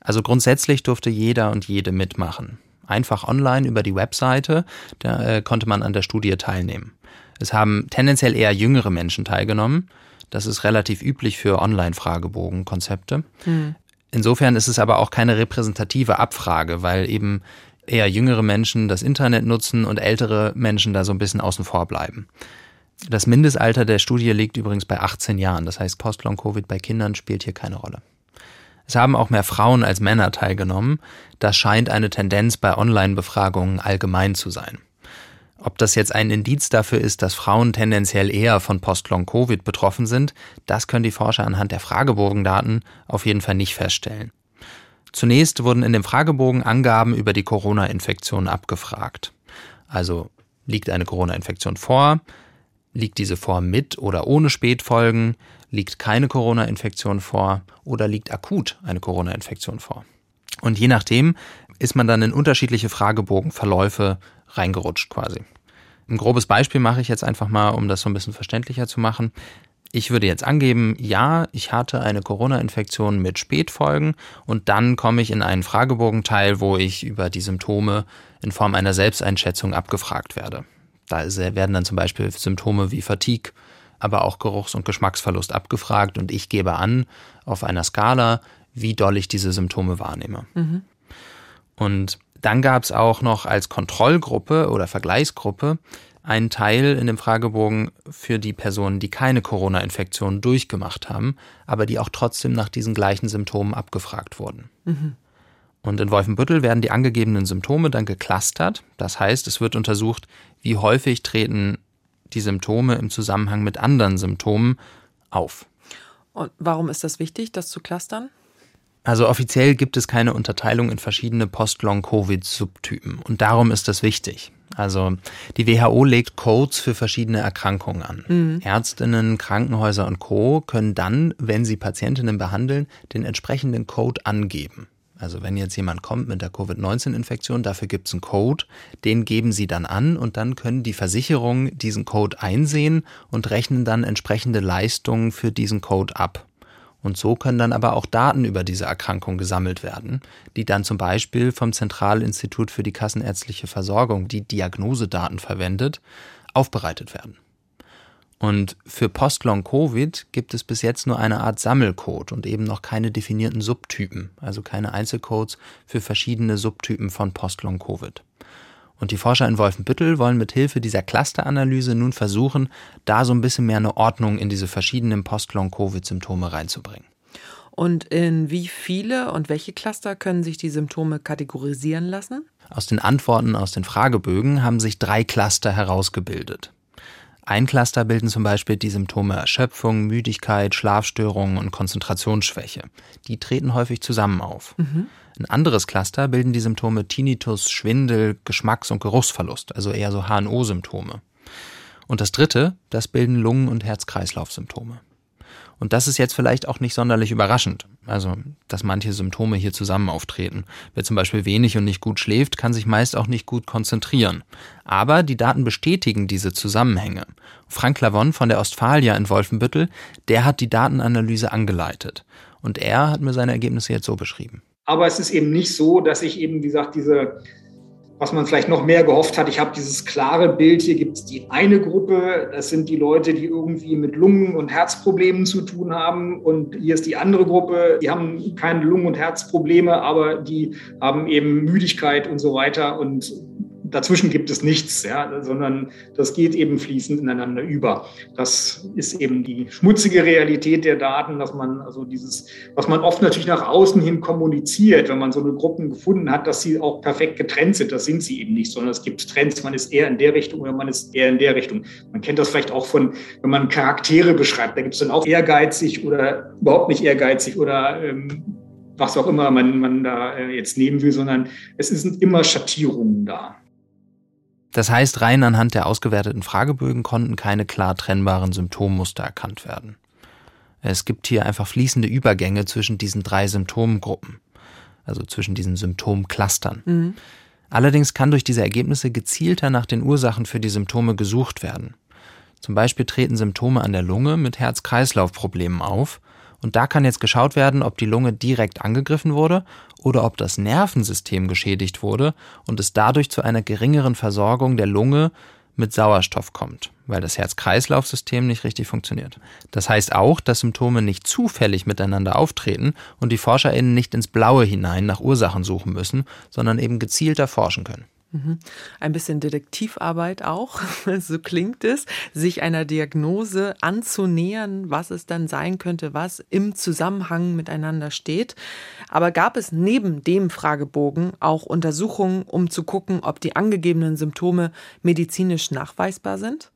Also grundsätzlich durfte jeder und jede mitmachen. Einfach online über die Webseite, da äh, konnte man an der Studie teilnehmen. Es haben tendenziell eher jüngere Menschen teilgenommen. Das ist relativ üblich für Online-Fragebogen-Konzepte. Mhm. Insofern ist es aber auch keine repräsentative Abfrage, weil eben eher jüngere Menschen das Internet nutzen und ältere Menschen da so ein bisschen außen vor bleiben. Das Mindestalter der Studie liegt übrigens bei 18 Jahren. Das heißt, Post-Long-Covid bei Kindern spielt hier keine Rolle. Es haben auch mehr Frauen als Männer teilgenommen. Das scheint eine Tendenz bei Online-Befragungen allgemein zu sein. Ob das jetzt ein Indiz dafür ist, dass Frauen tendenziell eher von Post-Long-Covid betroffen sind, das können die Forscher anhand der Fragebogendaten auf jeden Fall nicht feststellen. Zunächst wurden in dem Fragebogen Angaben über die Corona-Infektion abgefragt. Also liegt eine Corona-Infektion vor? Liegt diese vor mit oder ohne Spätfolgen? Liegt keine Corona-Infektion vor? Oder liegt akut eine Corona-Infektion vor? Und je nachdem ist man dann in unterschiedliche Fragebogenverläufe reingerutscht quasi. Ein grobes Beispiel mache ich jetzt einfach mal, um das so ein bisschen verständlicher zu machen. Ich würde jetzt angeben, ja, ich hatte eine Corona-Infektion mit Spätfolgen und dann komme ich in einen Fragebogenteil, wo ich über die Symptome in Form einer Selbsteinschätzung abgefragt werde. Da werden dann zum Beispiel Symptome wie Fatigue, aber auch Geruchs- und Geschmacksverlust abgefragt und ich gebe an auf einer Skala, wie doll ich diese Symptome wahrnehme. Mhm. Und dann gab es auch noch als Kontrollgruppe oder Vergleichsgruppe einen Teil in dem Fragebogen für die Personen, die keine Corona-Infektion durchgemacht haben, aber die auch trotzdem nach diesen gleichen Symptomen abgefragt wurden. Mhm. Und in Wolfenbüttel werden die angegebenen Symptome dann geclustert. Das heißt, es wird untersucht, wie häufig treten die Symptome im Zusammenhang mit anderen Symptomen auf. Und warum ist das wichtig, das zu clustern? Also offiziell gibt es keine Unterteilung in verschiedene Post-Long-Covid-Subtypen und darum ist das wichtig. Also die WHO legt Codes für verschiedene Erkrankungen an. Mhm. Ärztinnen, Krankenhäuser und Co können dann, wenn sie Patientinnen behandeln, den entsprechenden Code angeben. Also wenn jetzt jemand kommt mit der Covid-19-Infektion, dafür gibt es einen Code, den geben sie dann an und dann können die Versicherungen diesen Code einsehen und rechnen dann entsprechende Leistungen für diesen Code ab. Und so können dann aber auch Daten über diese Erkrankung gesammelt werden, die dann zum Beispiel vom Zentralinstitut für die Kassenärztliche Versorgung, die Diagnosedaten verwendet, aufbereitet werden. Und für Post-Long-Covid gibt es bis jetzt nur eine Art Sammelcode und eben noch keine definierten Subtypen, also keine Einzelcodes für verschiedene Subtypen von Post-Long-Covid. Und die Forscher in Wolfenbüttel wollen mit Hilfe dieser Clusteranalyse nun versuchen, da so ein bisschen mehr eine Ordnung in diese verschiedenen Post-Long-Covid-Symptome reinzubringen. Und in wie viele und welche Cluster können sich die Symptome kategorisieren lassen? Aus den Antworten aus den Fragebögen haben sich drei Cluster herausgebildet. Ein Cluster bilden zum Beispiel die Symptome Erschöpfung, Müdigkeit, Schlafstörungen und Konzentrationsschwäche. Die treten häufig zusammen auf. Mhm. Ein anderes Cluster bilden die Symptome Tinnitus, Schwindel, Geschmacks- und Geruchsverlust, also eher so HNO-Symptome. Und das dritte, das bilden Lungen- und Herz-Kreislauf-Symptome. Und das ist jetzt vielleicht auch nicht sonderlich überraschend. Also, dass manche Symptome hier zusammen auftreten. Wer zum Beispiel wenig und nicht gut schläft, kann sich meist auch nicht gut konzentrieren. Aber die Daten bestätigen diese Zusammenhänge. Frank Lavon von der Ostfalia in Wolfenbüttel, der hat die Datenanalyse angeleitet. Und er hat mir seine Ergebnisse jetzt so beschrieben. Aber es ist eben nicht so, dass ich eben, wie gesagt, diese, was man vielleicht noch mehr gehofft hat, ich habe dieses klare Bild, hier gibt es die eine Gruppe, das sind die Leute, die irgendwie mit Lungen- und Herzproblemen zu tun haben. Und hier ist die andere Gruppe, die haben keine Lungen- und Herzprobleme, aber die haben eben Müdigkeit und so weiter und dazwischen gibt es nichts, ja, sondern das geht eben fließend ineinander über. Das ist eben die schmutzige Realität der Daten, dass man also dieses, was man oft natürlich nach außen hin kommuniziert, wenn man so eine Gruppen gefunden hat, dass sie auch perfekt getrennt sind. Das sind sie eben nicht, sondern es gibt Trends. Man ist eher in der Richtung oder man ist eher in der Richtung. Man kennt das vielleicht auch von, wenn man Charaktere beschreibt, da gibt es dann auch ehrgeizig oder überhaupt nicht ehrgeizig oder ähm, was auch immer man, man da äh, jetzt nehmen will, sondern es sind immer Schattierungen da. Das heißt, rein anhand der ausgewerteten Fragebögen konnten keine klar trennbaren Symptommuster erkannt werden. Es gibt hier einfach fließende Übergänge zwischen diesen drei Symptomgruppen, also zwischen diesen Symptomclustern. Mhm. Allerdings kann durch diese Ergebnisse gezielter nach den Ursachen für die Symptome gesucht werden. Zum Beispiel treten Symptome an der Lunge mit Herz-Kreislauf-Problemen auf, und da kann jetzt geschaut werden, ob die Lunge direkt angegriffen wurde oder ob das Nervensystem geschädigt wurde und es dadurch zu einer geringeren Versorgung der Lunge mit Sauerstoff kommt, weil das Herz-Kreislauf-System nicht richtig funktioniert. Das heißt auch, dass Symptome nicht zufällig miteinander auftreten und die ForscherInnen nicht ins Blaue hinein nach Ursachen suchen müssen, sondern eben gezielter forschen können. Mhm. Ein bisschen Detektivarbeit auch, so klingt es, sich einer Diagnose anzunähern, was es dann sein könnte, was im Zusammenhang miteinander steht. Aber gab es neben dem Fragebogen auch Untersuchungen, um zu gucken, ob die angegebenen Symptome medizinisch nachweisbar sind?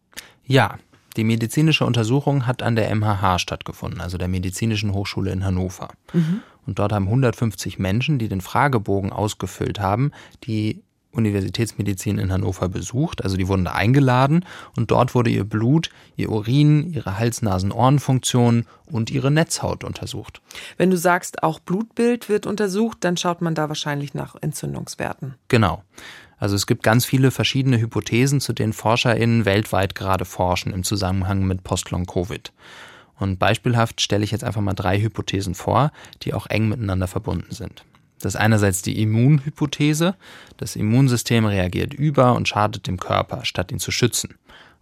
Ja, die medizinische Untersuchung hat an der MHH stattgefunden, also der Medizinischen Hochschule in Hannover. Mhm. Und dort haben 150 Menschen, die den Fragebogen ausgefüllt haben, die Universitätsmedizin in Hannover besucht. Also die wurden da eingeladen und dort wurde ihr Blut, ihr Urin, ihre Hals-Nasen-Ohren-Funktion und ihre Netzhaut untersucht. Wenn du sagst, auch Blutbild wird untersucht, dann schaut man da wahrscheinlich nach Entzündungswerten. Genau. Also es gibt ganz viele verschiedene Hypothesen, zu denen ForscherInnen weltweit gerade forschen im Zusammenhang mit Post-Long-Covid. Und beispielhaft stelle ich jetzt einfach mal drei Hypothesen vor, die auch eng miteinander verbunden sind. Das ist einerseits die Immunhypothese. Das Immunsystem reagiert über und schadet dem Körper, statt ihn zu schützen.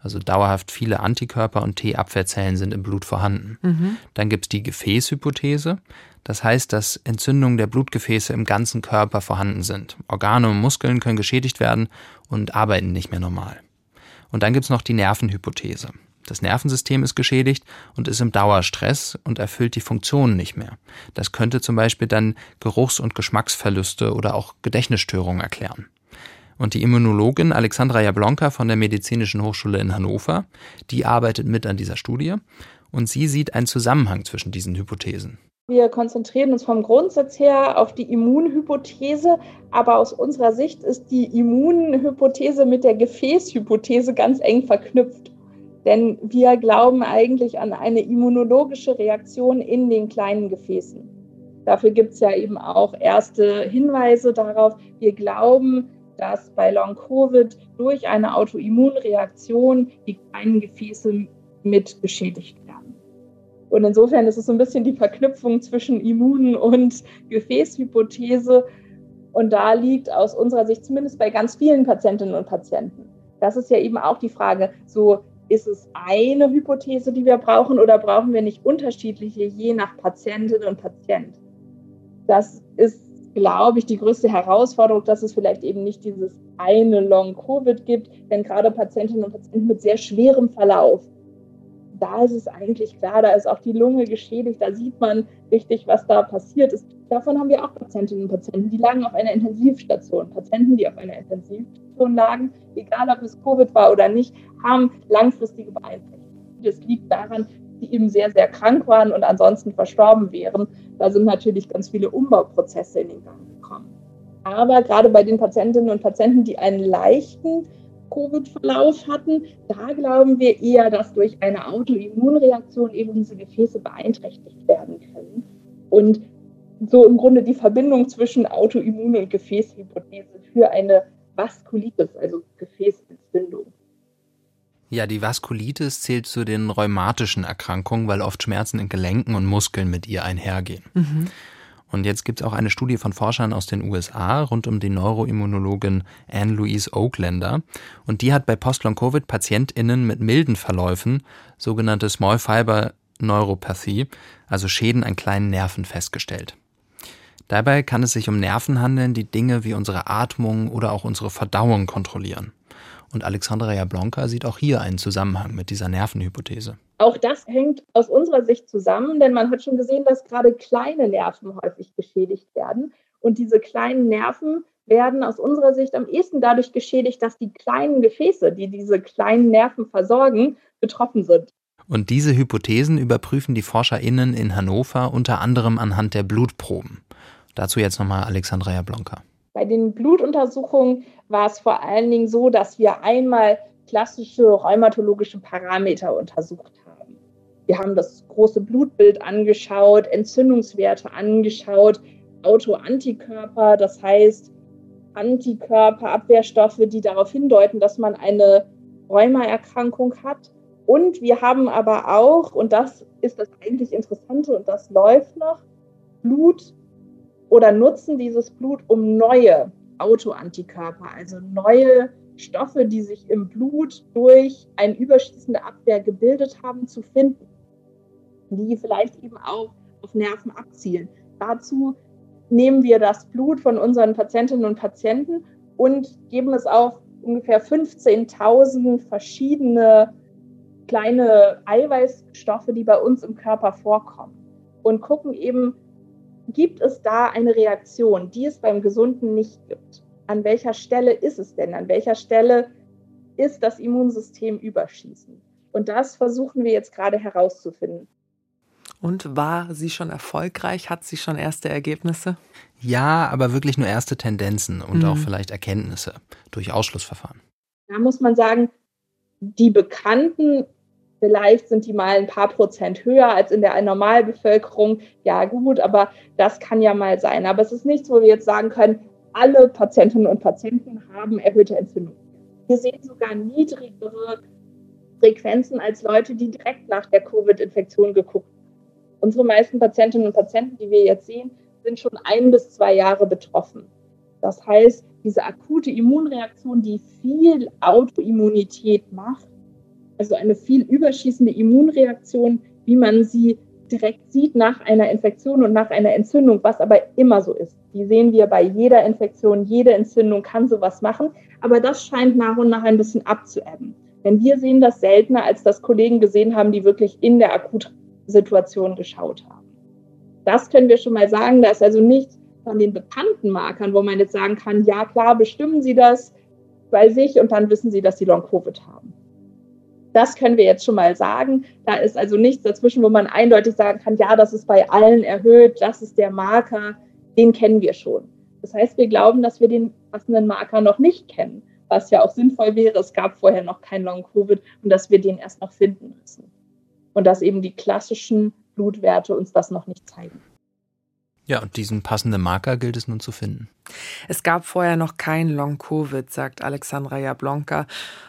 Also dauerhaft viele Antikörper und T-Abwehrzellen sind im Blut vorhanden. Mhm. Dann gibt es die Gefäßhypothese. Das heißt, dass Entzündungen der Blutgefäße im ganzen Körper vorhanden sind. Organe und Muskeln können geschädigt werden und arbeiten nicht mehr normal. Und dann gibt es noch die Nervenhypothese. Das Nervensystem ist geschädigt und ist im Dauerstress und erfüllt die Funktionen nicht mehr. Das könnte zum Beispiel dann Geruchs- und Geschmacksverluste oder auch Gedächtnisstörungen erklären. Und die Immunologin Alexandra Jablonka von der Medizinischen Hochschule in Hannover, die arbeitet mit an dieser Studie und sie sieht einen Zusammenhang zwischen diesen Hypothesen. Wir konzentrieren uns vom Grundsatz her auf die Immunhypothese, aber aus unserer Sicht ist die Immunhypothese mit der Gefäßhypothese ganz eng verknüpft. Denn wir glauben eigentlich an eine immunologische Reaktion in den kleinen Gefäßen. Dafür gibt es ja eben auch erste Hinweise darauf. Wir glauben, dass bei Long-Covid durch eine Autoimmunreaktion die kleinen Gefäße mit beschädigt werden. Und insofern ist es so ein bisschen die Verknüpfung zwischen Immun- und Gefäßhypothese. Und da liegt aus unserer Sicht zumindest bei ganz vielen Patientinnen und Patienten. Das ist ja eben auch die Frage, so ist es eine Hypothese, die wir brauchen oder brauchen wir nicht unterschiedliche, je nach Patientin und Patient? Das ist, glaube ich, die größte Herausforderung, dass es vielleicht eben nicht dieses eine Long-Covid gibt, denn gerade Patientinnen und Patienten mit sehr schwerem Verlauf, da ist es eigentlich klar, da ist auch die Lunge geschädigt, da sieht man richtig, was da passiert ist. Davon haben wir auch Patientinnen und Patienten, die lagen auf einer Intensivstation. Patienten, die auf einer Intensivstation lagen, egal ob es Covid war oder nicht, haben langfristige Beeinträchtigungen. Das liegt daran, die eben sehr, sehr krank waren und ansonsten verstorben wären. Da sind natürlich ganz viele Umbauprozesse in den Gang gekommen. Aber gerade bei den Patientinnen und Patienten, die einen leichten Covid-Verlauf hatten, da glauben wir eher, dass durch eine Autoimmunreaktion eben diese Gefäße beeinträchtigt werden können. Und so im Grunde die Verbindung zwischen Autoimmun- und Gefäßhypothese für eine Vaskulitis, also Gefäßentzündung. Ja, die Vaskulitis zählt zu den rheumatischen Erkrankungen, weil oft Schmerzen in Gelenken und Muskeln mit ihr einhergehen. Mhm. Und jetzt gibt es auch eine Studie von Forschern aus den USA rund um die Neuroimmunologin Anne-Louise Oaklander. Und die hat bei Post-Long-Covid PatientInnen mit milden Verläufen sogenannte Small Fiber Neuropathie, also Schäden an kleinen Nerven, festgestellt. Dabei kann es sich um Nerven handeln, die Dinge wie unsere Atmung oder auch unsere Verdauung kontrollieren. Und Alexandra Jablonka sieht auch hier einen Zusammenhang mit dieser Nervenhypothese. Auch das hängt aus unserer Sicht zusammen, denn man hat schon gesehen, dass gerade kleine Nerven häufig geschädigt werden. Und diese kleinen Nerven werden aus unserer Sicht am ehesten dadurch geschädigt, dass die kleinen Gefäße, die diese kleinen Nerven versorgen, betroffen sind. Und diese Hypothesen überprüfen die ForscherInnen in Hannover unter anderem anhand der Blutproben. Dazu jetzt nochmal Alexandra Jablonka. Bei den Blutuntersuchungen war es vor allen Dingen so, dass wir einmal klassische rheumatologische Parameter untersucht haben. Wir haben das große Blutbild angeschaut, Entzündungswerte angeschaut, Autoantikörper, das heißt Antikörperabwehrstoffe, die darauf hindeuten, dass man eine Rheumaerkrankung hat. Und wir haben aber auch, und das ist das eigentlich Interessante und das läuft noch, Blut oder nutzen dieses Blut, um neue Autoantikörper, also neue Stoffe, die sich im Blut durch eine überschießende Abwehr gebildet haben, zu finden, die vielleicht eben auch auf Nerven abzielen. Dazu nehmen wir das Blut von unseren Patientinnen und Patienten und geben es auf ungefähr 15.000 verschiedene kleine Eiweißstoffe, die bei uns im Körper vorkommen und gucken eben, gibt es da eine Reaktion, die es beim Gesunden nicht gibt? An welcher Stelle ist es denn? An welcher Stelle ist das Immunsystem überschießend? Und das versuchen wir jetzt gerade herauszufinden. Und war sie schon erfolgreich? Hat sie schon erste Ergebnisse? Ja, aber wirklich nur erste Tendenzen und mhm. auch vielleicht Erkenntnisse durch Ausschlussverfahren. Da muss man sagen, die bekannten, vielleicht sind die mal ein paar Prozent höher als in der Normalbevölkerung. Ja, gut, aber das kann ja mal sein. Aber es ist nichts, wo wir jetzt sagen können, alle Patientinnen und Patienten haben erhöhte Entzündung. Wir sehen sogar niedrigere Frequenzen als Leute, die direkt nach der Covid-Infektion geguckt haben. Unsere meisten Patientinnen und Patienten, die wir jetzt sehen, sind schon ein bis zwei Jahre betroffen. Das heißt, diese akute Immunreaktion, die viel Autoimmunität macht, also eine viel überschießende Immunreaktion, wie man sie direkt sieht nach einer Infektion und nach einer Entzündung, was aber immer so ist. Die sehen wir bei jeder Infektion, jede Entzündung kann sowas machen, aber das scheint nach und nach ein bisschen abzuebben. Denn wir sehen das seltener, als das Kollegen gesehen haben, die wirklich in der Akutsituation geschaut haben. Das können wir schon mal sagen. Da ist also nichts von den bekannten Markern, wo man jetzt sagen kann, ja klar, bestimmen Sie das bei sich und dann wissen Sie, dass Sie Long-Covid haben. Das können wir jetzt schon mal sagen. Da ist also nichts dazwischen, wo man eindeutig sagen kann, ja, das ist bei allen erhöht, das ist der Marker, den kennen wir schon. Das heißt, wir glauben, dass wir den passenden Marker noch nicht kennen, was ja auch sinnvoll wäre. Es gab vorher noch kein Long-Covid und dass wir den erst noch finden müssen. Und dass eben die klassischen Blutwerte uns das noch nicht zeigen. Ja, und diesen passenden Marker gilt es nun zu finden. Es gab vorher noch kein Long-Covid, sagt Alexandra Jablonka.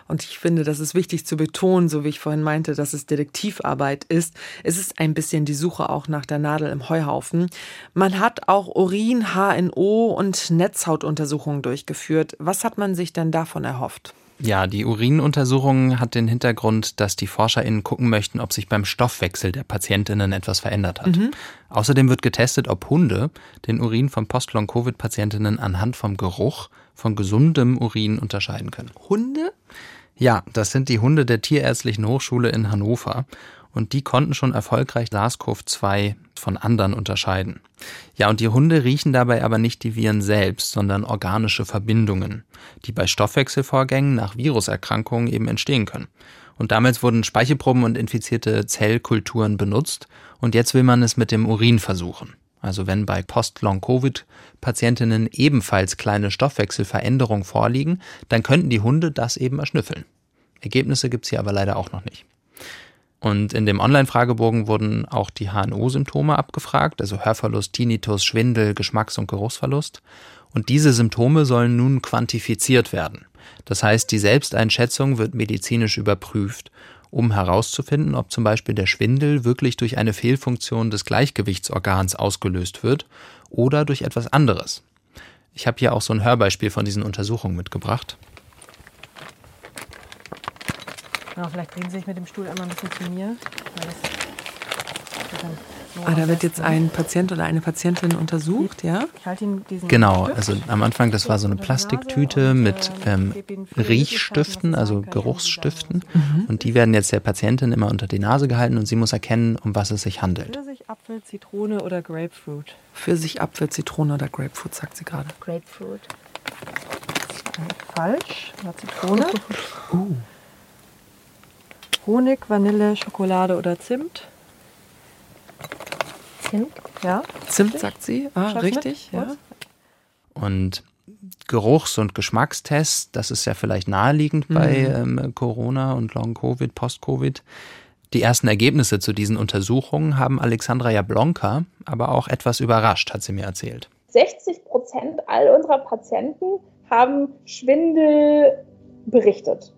Und ich finde, das ist wichtig zu betonen, so wie ich vorhin meinte, dass es Detektivarbeit ist. Es ist ein bisschen die Suche auch nach der Nadel im Heuhaufen. Man hat auch Urin, HNO und Netzhautuntersuchungen durchgeführt. Was hat man sich denn davon erhofft? Ja, die Urinuntersuchung hat den Hintergrund, dass die ForscherInnen gucken möchten, ob sich beim Stoffwechsel der PatientInnen etwas verändert hat. Mhm. Außerdem wird getestet, ob Hunde den Urin von Post-Long-Covid-PatientInnen anhand vom Geruch von gesundem Urin unterscheiden können. Hunde? Ja, das sind die Hunde der Tierärztlichen Hochschule in Hannover und die konnten schon erfolgreich SARS-CoV-2 von anderen unterscheiden. Ja, und die Hunde riechen dabei aber nicht die Viren selbst, sondern organische Verbindungen, die bei Stoffwechselvorgängen nach Viruserkrankungen eben entstehen können. Und damals wurden Speichelproben und infizierte Zellkulturen benutzt und jetzt will man es mit dem Urin versuchen. Also wenn bei Post-Long-Covid-Patientinnen ebenfalls kleine Stoffwechselveränderungen vorliegen, dann könnten die Hunde das eben erschnüffeln. Ergebnisse gibt es hier aber leider auch noch nicht. Und in dem Online-Fragebogen wurden auch die HNO-Symptome abgefragt, also Hörverlust, Tinnitus, Schwindel, Geschmacks- und Geruchsverlust. Und diese Symptome sollen nun quantifiziert werden. Das heißt, die Selbsteinschätzung wird medizinisch überprüft, um herauszufinden, ob zum Beispiel der Schwindel wirklich durch eine Fehlfunktion des Gleichgewichtsorgans ausgelöst wird oder durch etwas anderes. Ich habe hier auch so ein Hörbeispiel von diesen Untersuchungen mitgebracht. Genau, vielleicht drehen Sie sich mit dem Stuhl einmal ein bisschen zu mir. ah, da wird jetzt ein Patient oder eine Patientin untersucht, ja? Ich halte Ihnen diesen genau, also am Anfang, das war so eine Plastiktüte mit äh, ähm, Riechstiften, also Geruchsstiften. Mhm. Und die werden jetzt der Patientin immer unter die Nase gehalten und sie muss erkennen, um was es sich handelt. Pfirsich, Apfel, Zitrone oder Grapefruit? Pfirsich, Apfel, Zitrone oder Grapefruit, sagt sie gerade. Grapefruit. Falsch, war Zitrone. Uh. Honig, Vanille, Schokolade oder Zimt? Zimt? Ja. Zimt, richtig? sagt sie. Ah, richtig, ja. Und Geruchs- und Geschmackstests, das ist ja vielleicht naheliegend mhm. bei ähm, Corona und Long-Covid, Post-Covid. Die ersten Ergebnisse zu diesen Untersuchungen haben Alexandra Jablonka aber auch etwas überrascht, hat sie mir erzählt. 60 Prozent all unserer Patienten haben Schwindel berichtet.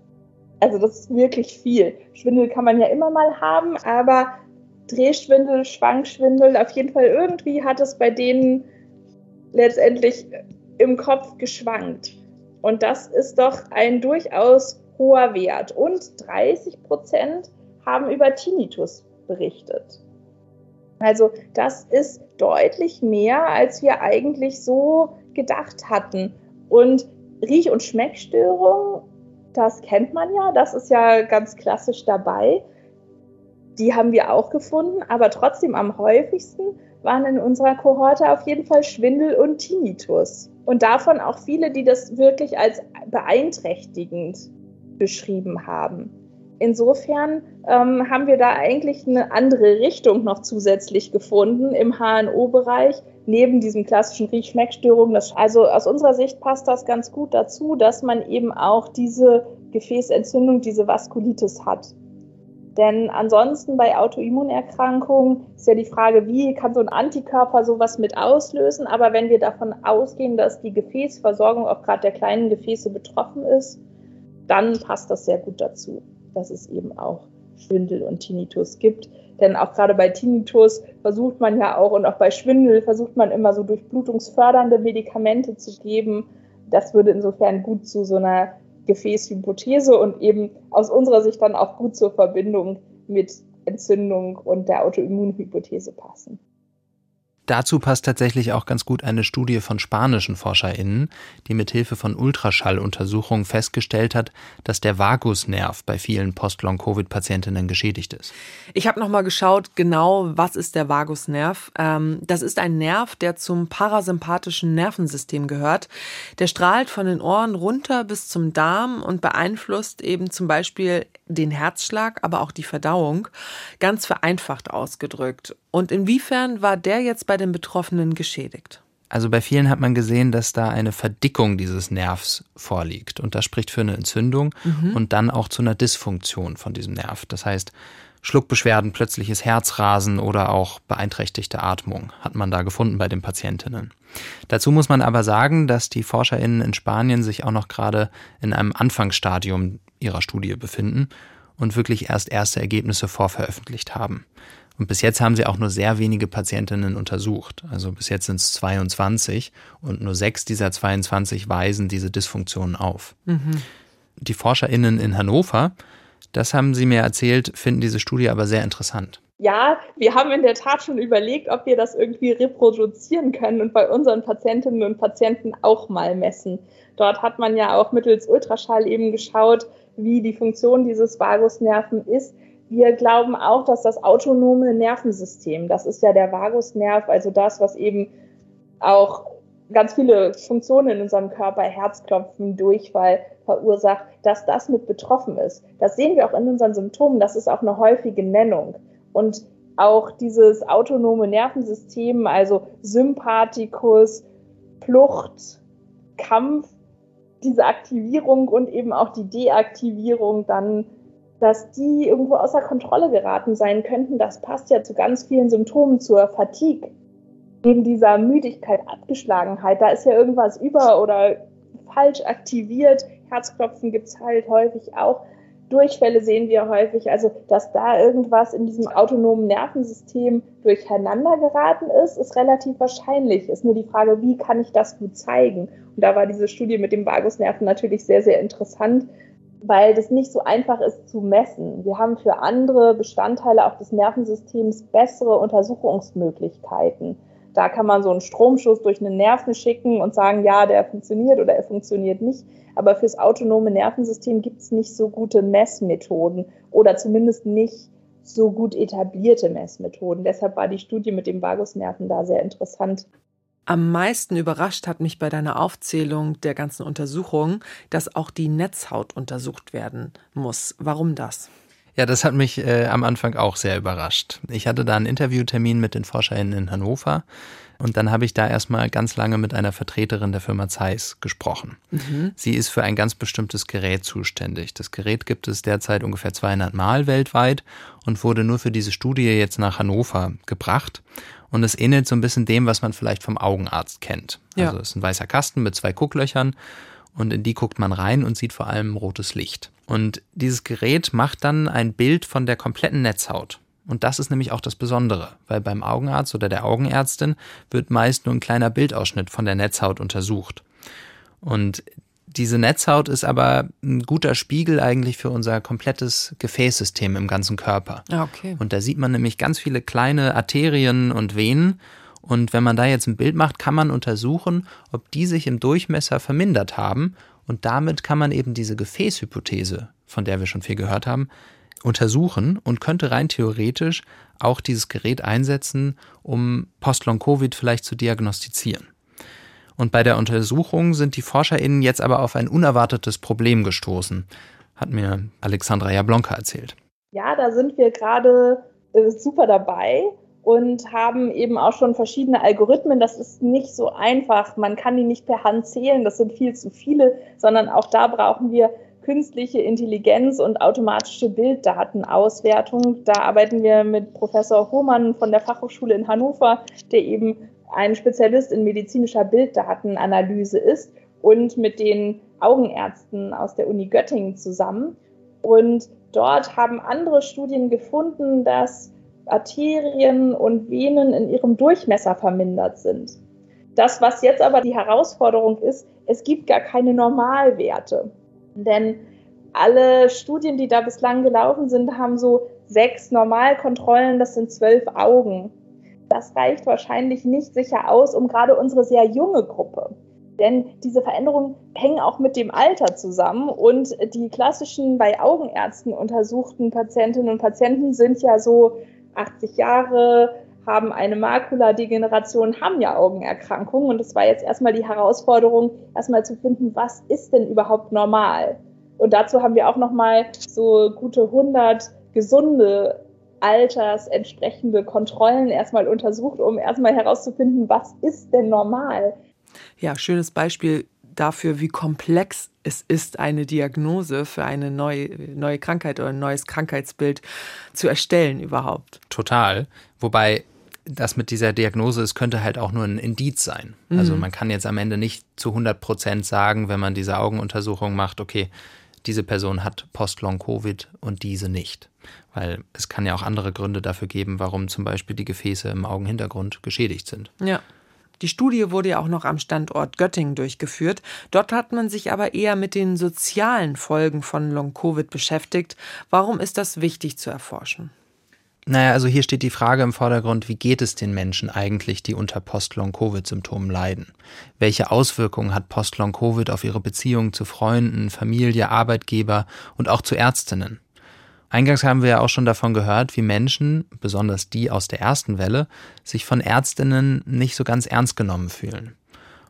Also das ist wirklich viel. Schwindel kann man ja immer mal haben, aber Drehschwindel, Schwankschwindel, auf jeden Fall irgendwie hat es bei denen letztendlich im Kopf geschwankt. Und das ist doch ein durchaus hoher Wert. Und 30 Prozent haben über Tinnitus berichtet. Also das ist deutlich mehr, als wir eigentlich so gedacht hatten. Und Riech- und Schmeckstörungen, das kennt man ja, das ist ja ganz klassisch dabei. Die haben wir auch gefunden, aber trotzdem am häufigsten waren in unserer Kohorte auf jeden Fall Schwindel und Tinnitus. Und davon auch viele, die das wirklich als beeinträchtigend beschrieben haben. Insofern ähm, haben wir da eigentlich eine andere Richtung noch zusätzlich gefunden im HNO-Bereich, neben diesem klassischen Riechschmeckstörungen. Also aus unserer Sicht passt das ganz gut dazu, dass man eben auch diese Gefäßentzündung, diese Vaskulitis hat. Denn ansonsten bei Autoimmunerkrankungen ist ja die Frage, wie kann so ein Antikörper sowas mit auslösen? Aber wenn wir davon ausgehen, dass die Gefäßversorgung auch gerade der kleinen Gefäße betroffen ist, dann passt das sehr gut dazu dass es eben auch Schwindel und Tinnitus gibt. Denn auch gerade bei Tinnitus versucht man ja auch und auch bei Schwindel versucht man immer so durchblutungsfördernde Medikamente zu geben. Das würde insofern gut zu so einer Gefäßhypothese und eben aus unserer Sicht dann auch gut zur Verbindung mit Entzündung und der Autoimmunhypothese passen. Dazu passt tatsächlich auch ganz gut eine Studie von spanischen ForscherInnen, die mit Hilfe von Ultraschalluntersuchungen festgestellt hat, dass der Vagusnerv bei vielen Post-Long-Covid-Patientinnen geschädigt ist. Ich habe nochmal geschaut, genau, was ist der Vagusnerv? Ähm, das ist ein Nerv, der zum parasympathischen Nervensystem gehört. Der strahlt von den Ohren runter bis zum Darm und beeinflusst eben zum Beispiel den Herzschlag, aber auch die Verdauung. Ganz vereinfacht ausgedrückt. Und inwiefern war der jetzt bei den Betroffenen geschädigt? Also bei vielen hat man gesehen, dass da eine Verdickung dieses Nervs vorliegt. Und das spricht für eine Entzündung mhm. und dann auch zu einer Dysfunktion von diesem Nerv. Das heißt, Schluckbeschwerden, plötzliches Herzrasen oder auch beeinträchtigte Atmung hat man da gefunden bei den Patientinnen. Dazu muss man aber sagen, dass die ForscherInnen in Spanien sich auch noch gerade in einem Anfangsstadium ihrer Studie befinden und wirklich erst erste Ergebnisse vorveröffentlicht haben. Und bis jetzt haben sie auch nur sehr wenige Patientinnen untersucht. Also bis jetzt sind es 22 und nur sechs dieser 22 weisen diese Dysfunktionen auf. Mhm. Die ForscherInnen in Hannover, das haben sie mir erzählt, finden diese Studie aber sehr interessant. Ja, wir haben in der Tat schon überlegt, ob wir das irgendwie reproduzieren können und bei unseren Patientinnen und Patienten auch mal messen. Dort hat man ja auch mittels Ultraschall eben geschaut, wie die Funktion dieses Vagusnerven ist. Wir glauben auch, dass das autonome Nervensystem, das ist ja der Vagusnerv, also das, was eben auch ganz viele Funktionen in unserem Körper, Herzklopfen, Durchfall verursacht, dass das mit betroffen ist. Das sehen wir auch in unseren Symptomen. Das ist auch eine häufige Nennung. Und auch dieses autonome Nervensystem, also Sympathikus, Flucht, Kampf, diese Aktivierung und eben auch die Deaktivierung dann dass die irgendwo außer Kontrolle geraten sein könnten, das passt ja zu ganz vielen Symptomen zur Fatigue. Neben dieser Müdigkeit, Abgeschlagenheit, da ist ja irgendwas über oder falsch aktiviert. Herzklopfen gibt es halt häufig auch. Durchfälle sehen wir häufig, also dass da irgendwas in diesem autonomen Nervensystem durcheinander geraten ist, ist relativ wahrscheinlich. Ist nur die Frage, wie kann ich das gut zeigen? Und da war diese Studie mit dem Vagusnerven natürlich sehr, sehr interessant, weil das nicht so einfach ist zu messen. Wir haben für andere Bestandteile auch des Nervensystems bessere Untersuchungsmöglichkeiten. Da kann man so einen Stromschuss durch einen Nerven schicken und sagen, ja, der funktioniert oder er funktioniert nicht. Aber fürs autonome Nervensystem gibt es nicht so gute Messmethoden oder zumindest nicht so gut etablierte Messmethoden. Deshalb war die Studie mit dem Vagusnerven da sehr interessant. Am meisten überrascht hat mich bei deiner Aufzählung der ganzen Untersuchungen, dass auch die Netzhaut untersucht werden muss. Warum das? Ja, das hat mich äh, am Anfang auch sehr überrascht. Ich hatte da einen Interviewtermin mit den ForscherInnen in Hannover und dann habe ich da erstmal ganz lange mit einer Vertreterin der Firma Zeiss gesprochen. Mhm. Sie ist für ein ganz bestimmtes Gerät zuständig. Das Gerät gibt es derzeit ungefähr 200 Mal weltweit und wurde nur für diese Studie jetzt nach Hannover gebracht. Und es ähnelt so ein bisschen dem, was man vielleicht vom Augenarzt kennt. Ja. Also es ist ein weißer Kasten mit zwei Gucklöchern und in die guckt man rein und sieht vor allem rotes Licht. Und dieses Gerät macht dann ein Bild von der kompletten Netzhaut. Und das ist nämlich auch das Besondere, weil beim Augenarzt oder der Augenärztin wird meist nur ein kleiner Bildausschnitt von der Netzhaut untersucht. Und Diese Netzhaut ist aber ein guter Spiegel eigentlich für unser komplettes Gefäßsystem im ganzen Körper. Ah, okay. Und da sieht man nämlich ganz viele kleine Arterien und Venen. Und wenn man da jetzt ein Bild macht, kann man untersuchen, ob die sich im Durchmesser vermindert haben. Und damit kann man eben diese Gefäßhypothese, von der wir schon viel gehört haben, untersuchen und könnte rein theoretisch auch dieses Gerät einsetzen, um Post-Long-Covid vielleicht zu diagnostizieren. Und bei der Untersuchung sind die ForscherInnen jetzt aber auf ein unerwartetes Problem gestoßen, hat mir Alexandra Jablonka erzählt. Ja, da sind wir gerade äh, super dabei und haben eben auch schon verschiedene Algorithmen. Das ist nicht so einfach. Man kann die nicht per Hand zählen, das sind viel zu viele, sondern auch da brauchen wir künstliche Intelligenz und automatische Bilddatenauswertung. Da arbeiten wir mit Professor Hohmann von der Fachhochschule in Hannover, der eben ein Spezialist in medizinischer Bilddatenanalyse ist und mit den Augenärzten aus der Uni Göttingen zusammen. Und dort haben andere Studien gefunden, dass Arterien und Venen in ihrem Durchmesser vermindert sind. Das, was jetzt aber die Herausforderung ist, es gibt gar keine Normalwerte. Denn alle Studien, die da bislang gelaufen sind, haben so sechs Normalkontrollen, das sind zwölf Augen. Das reicht wahrscheinlich nicht sicher aus, um gerade unsere sehr junge Gruppe. Denn diese Veränderungen hängen auch mit dem Alter zusammen und die klassischen bei Augenärzten untersuchten Patientinnen und Patienten sind ja so 80 Jahre, haben eine Makuladegeneration, haben ja Augenerkrankungen. Und es war jetzt erstmal die Herausforderung, erstmal zu finden, was ist denn überhaupt normal? Und dazu haben wir auch nochmal so gute 100 gesunde altersentsprechende Kontrollen erstmal untersucht, um erstmal herauszufinden, was ist denn normal? Ja, schönes Beispiel dafür, wie komplex es ist, eine Diagnose für eine neue, neue Krankheit oder ein neues Krankheitsbild zu erstellen überhaupt. Total. Wobei das mit dieser Diagnose, es könnte halt auch nur ein Indiz sein. Also mhm. Also man kann jetzt am Ende nicht zu 100 Prozent sagen, wenn man diese Augenuntersuchung macht, okay, diese Person hat Post-Long-Covid und diese nicht. Weil es kann ja auch andere Gründe dafür geben, warum zum Beispiel die Gefäße im Augenhintergrund geschädigt sind. Ja. Die Studie wurde ja auch noch am Standort Göttingen durchgeführt. Dort hat man sich aber eher mit den sozialen Folgen von Long-Covid beschäftigt. Warum ist das wichtig zu erforschen? Naja, also hier steht die Frage im Vordergrund, wie geht es den Menschen eigentlich, die unter Post-Long-Covid-Symptomen leiden? Welche Auswirkungen hat Post-Long-Covid auf ihre Beziehungen zu Freunden, Familie, Arbeitgeber und auch zu Ärztinnen? Eingangs haben wir ja auch schon davon gehört, wie Menschen, besonders die aus der ersten Welle, sich von Ärztinnen nicht so ganz ernst genommen fühlen.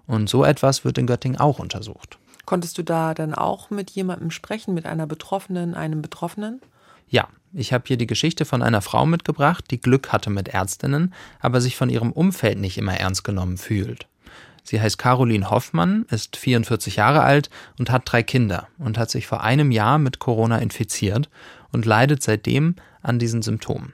Und so etwas wird in Göttingen auch untersucht. Konntest du da dann auch mit jemandem sprechen, mit einer Betroffenen, einem Betroffenen? Ja, ich habe hier die Geschichte von einer Frau mitgebracht, die Glück hatte mit Ärztinnen, aber sich von ihrem Umfeld nicht immer ernst genommen fühlt. Sie heißt Caroline Hoffmann, ist 44 Jahre alt und hat drei Kinder und hat sich vor einem Jahr mit Corona infiziert und leidet seitdem an diesen Symptomen.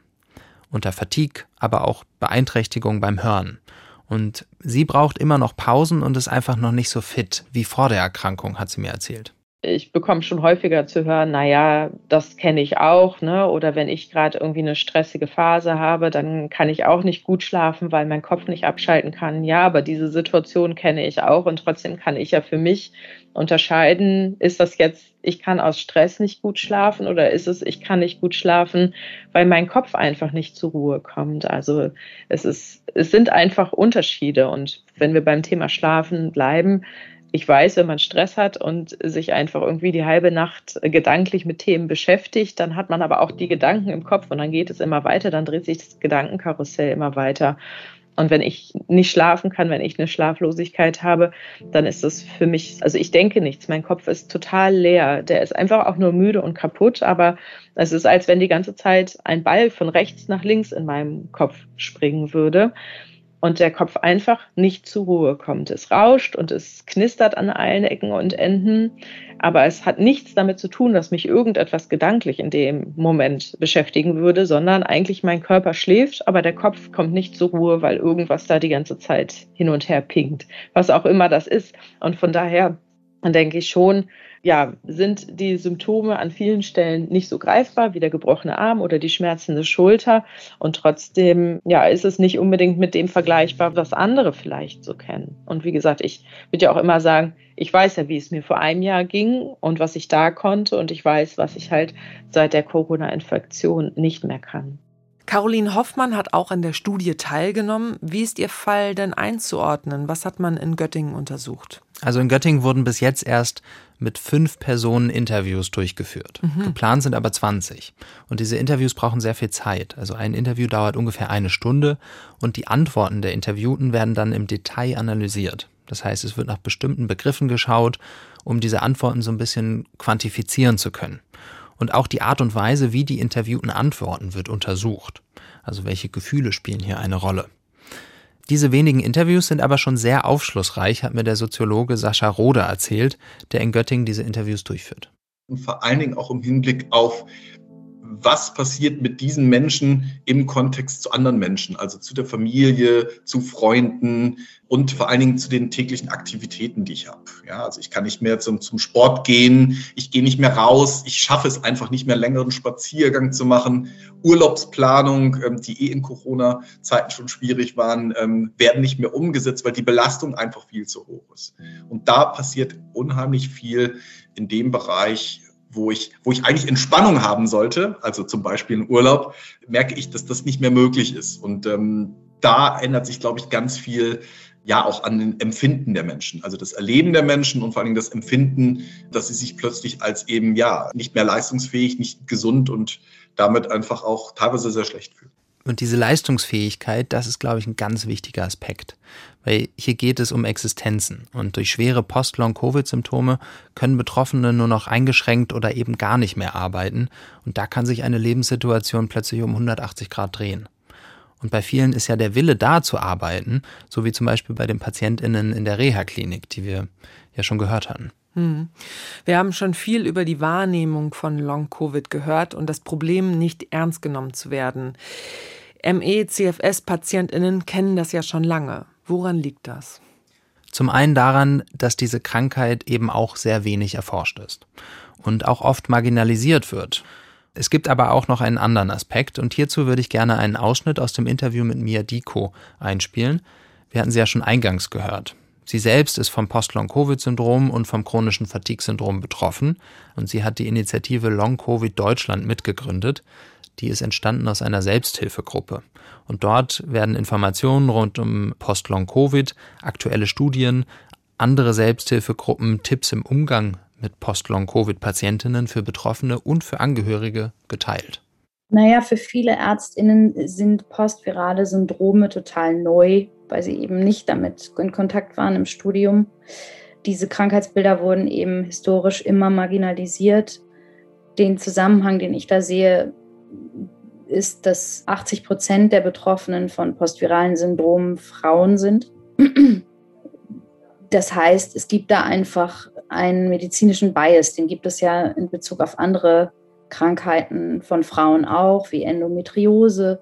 Unter Fatigue, aber auch Beeinträchtigung beim Hören. Und sie braucht immer noch Pausen und ist einfach noch nicht so fit wie vor der Erkrankung, hat sie mir erzählt ich bekomme schon häufiger zu hören, naja, das kenne ich auch, ne? Oder wenn ich gerade irgendwie eine stressige Phase habe, dann kann ich auch nicht gut schlafen, weil mein Kopf nicht abschalten kann. Ja, aber diese Situation kenne ich auch und trotzdem kann ich ja für mich unterscheiden, ist das jetzt, ich kann aus Stress nicht gut schlafen oder ist es, ich kann nicht gut schlafen, weil mein Kopf einfach nicht zur Ruhe kommt. Also es ist, es sind einfach Unterschiede und wenn wir beim Thema Schlafen bleiben, ich weiß, wenn man Stress hat und sich einfach irgendwie die halbe Nacht gedanklich mit Themen beschäftigt, dann hat man aber auch die Gedanken im Kopf und dann geht es immer weiter, dann dreht sich das Gedankenkarussell immer weiter. Und wenn ich nicht schlafen kann, wenn ich eine Schlaflosigkeit habe, dann ist das für mich, also ich denke nichts. Mein Kopf ist total leer. Der ist einfach auch nur müde und kaputt, aber es ist, als wenn die ganze Zeit ein Ball von rechts nach links in meinem Kopf springen würde und der Kopf einfach nicht zur Ruhe kommt. Es rauscht und es knistert an allen Ecken und Enden, aber es hat nichts damit zu tun, dass mich irgendetwas gedanklich in dem Moment beschäftigen würde, sondern eigentlich mein Körper schläft, aber der Kopf kommt nicht zur Ruhe, weil irgendwas da die ganze Zeit hin und her pinkt, was auch immer das ist. Und von daher dann denke ich schon, ja, sind die Symptome an vielen Stellen nicht so greifbar wie der gebrochene Arm oder die schmerzende Schulter. Und trotzdem, ja, ist es nicht unbedingt mit dem vergleichbar, was andere vielleicht so kennen. Und wie gesagt, ich würde ja auch immer sagen, ich weiß ja, wie es mir vor einem Jahr ging und was ich da konnte. Und ich weiß, was ich halt seit der Corona-Infektion nicht mehr kann. Caroline Hoffmann hat auch an der Studie teilgenommen. Wie ist Ihr Fall denn einzuordnen? Was hat man in Göttingen untersucht? Also in Göttingen wurden bis jetzt erst mit fünf Personen Interviews durchgeführt. Mhm. Geplant sind aber 20. Und diese Interviews brauchen sehr viel Zeit. Also ein Interview dauert ungefähr eine Stunde und die Antworten der Interviewten werden dann im Detail analysiert. Das heißt, es wird nach bestimmten Begriffen geschaut, um diese Antworten so ein bisschen quantifizieren zu können. Und auch die Art und Weise, wie die Interviewten antworten, wird untersucht. Also welche Gefühle spielen hier eine Rolle. Diese wenigen Interviews sind aber schon sehr aufschlussreich, hat mir der Soziologe Sascha Rode erzählt, der in Göttingen diese Interviews durchführt. Und vor allen Dingen auch im Hinblick auf was passiert mit diesen Menschen im Kontext zu anderen Menschen, also zu der Familie, zu Freunden und vor allen Dingen zu den täglichen Aktivitäten, die ich habe. Ja, also ich kann nicht mehr zum, zum Sport gehen, ich gehe nicht mehr raus, ich schaffe es einfach nicht mehr längeren Spaziergang zu machen. Urlaubsplanung, ähm, die eh in Corona-Zeiten schon schwierig waren, ähm, werden nicht mehr umgesetzt, weil die Belastung einfach viel zu hoch ist. Und da passiert unheimlich viel in dem Bereich, wo ich, wo ich eigentlich Entspannung haben sollte, also zum Beispiel in Urlaub, merke ich, dass das nicht mehr möglich ist. Und ähm, da ändert sich, glaube ich, ganz viel ja auch an den Empfinden der Menschen, also das Erleben der Menschen und vor allen Dingen das Empfinden, dass sie sich plötzlich als eben ja nicht mehr leistungsfähig, nicht gesund und damit einfach auch teilweise sehr schlecht fühlen. Und diese Leistungsfähigkeit, das ist, glaube ich, ein ganz wichtiger Aspekt. Weil hier geht es um Existenzen. Und durch schwere Post-Long-Covid-Symptome können Betroffene nur noch eingeschränkt oder eben gar nicht mehr arbeiten. Und da kann sich eine Lebenssituation plötzlich um 180 Grad drehen. Und bei vielen ist ja der Wille da zu arbeiten, so wie zum Beispiel bei den PatientInnen in der Reha-Klinik, die wir ja schon gehört hatten. Hm. Wir haben schon viel über die Wahrnehmung von Long-Covid gehört und das Problem, nicht ernst genommen zu werden. ME-CFS-PatientInnen kennen das ja schon lange. Woran liegt das? Zum einen daran, dass diese Krankheit eben auch sehr wenig erforscht ist und auch oft marginalisiert wird. Es gibt aber auch noch einen anderen Aspekt und hierzu würde ich gerne einen Ausschnitt aus dem Interview mit Mia Diko einspielen. Wir hatten sie ja schon eingangs gehört. Sie selbst ist vom Post-Long-Covid-Syndrom und vom chronischen Fatigue-Syndrom betroffen und sie hat die Initiative Long-Covid Deutschland mitgegründet. Die ist entstanden aus einer Selbsthilfegruppe. Und dort werden Informationen rund um Post-Long-Covid, aktuelle Studien, andere Selbsthilfegruppen, Tipps im Umgang mit Post-Long-Covid-Patientinnen für Betroffene und für Angehörige geteilt. Naja, für viele Ärztinnen sind postvirale Syndrome total neu weil sie eben nicht damit in Kontakt waren im Studium. Diese Krankheitsbilder wurden eben historisch immer marginalisiert. Den Zusammenhang, den ich da sehe, ist, dass 80 Prozent der Betroffenen von postviralen Syndromen Frauen sind. Das heißt, es gibt da einfach einen medizinischen Bias, den gibt es ja in Bezug auf andere Krankheiten von Frauen auch, wie Endometriose,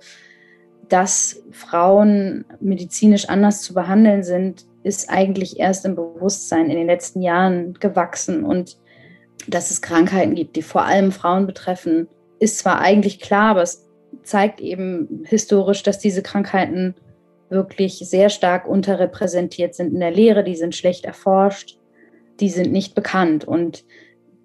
dass Frauen medizinisch anders zu behandeln sind, ist eigentlich erst im Bewusstsein in den letzten Jahren gewachsen. Und dass es Krankheiten gibt, die vor allem Frauen betreffen, ist zwar eigentlich klar, aber es zeigt eben historisch, dass diese Krankheiten wirklich sehr stark unterrepräsentiert sind in der Lehre, die sind schlecht erforscht, die sind nicht bekannt. Und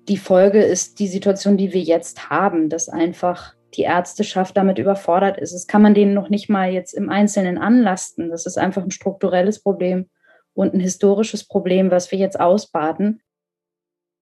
die Folge ist die Situation, die wir jetzt haben, dass einfach die Ärzteschaft damit überfordert ist. Das kann man denen noch nicht mal jetzt im Einzelnen anlasten. Das ist einfach ein strukturelles Problem und ein historisches Problem, was wir jetzt ausbaden.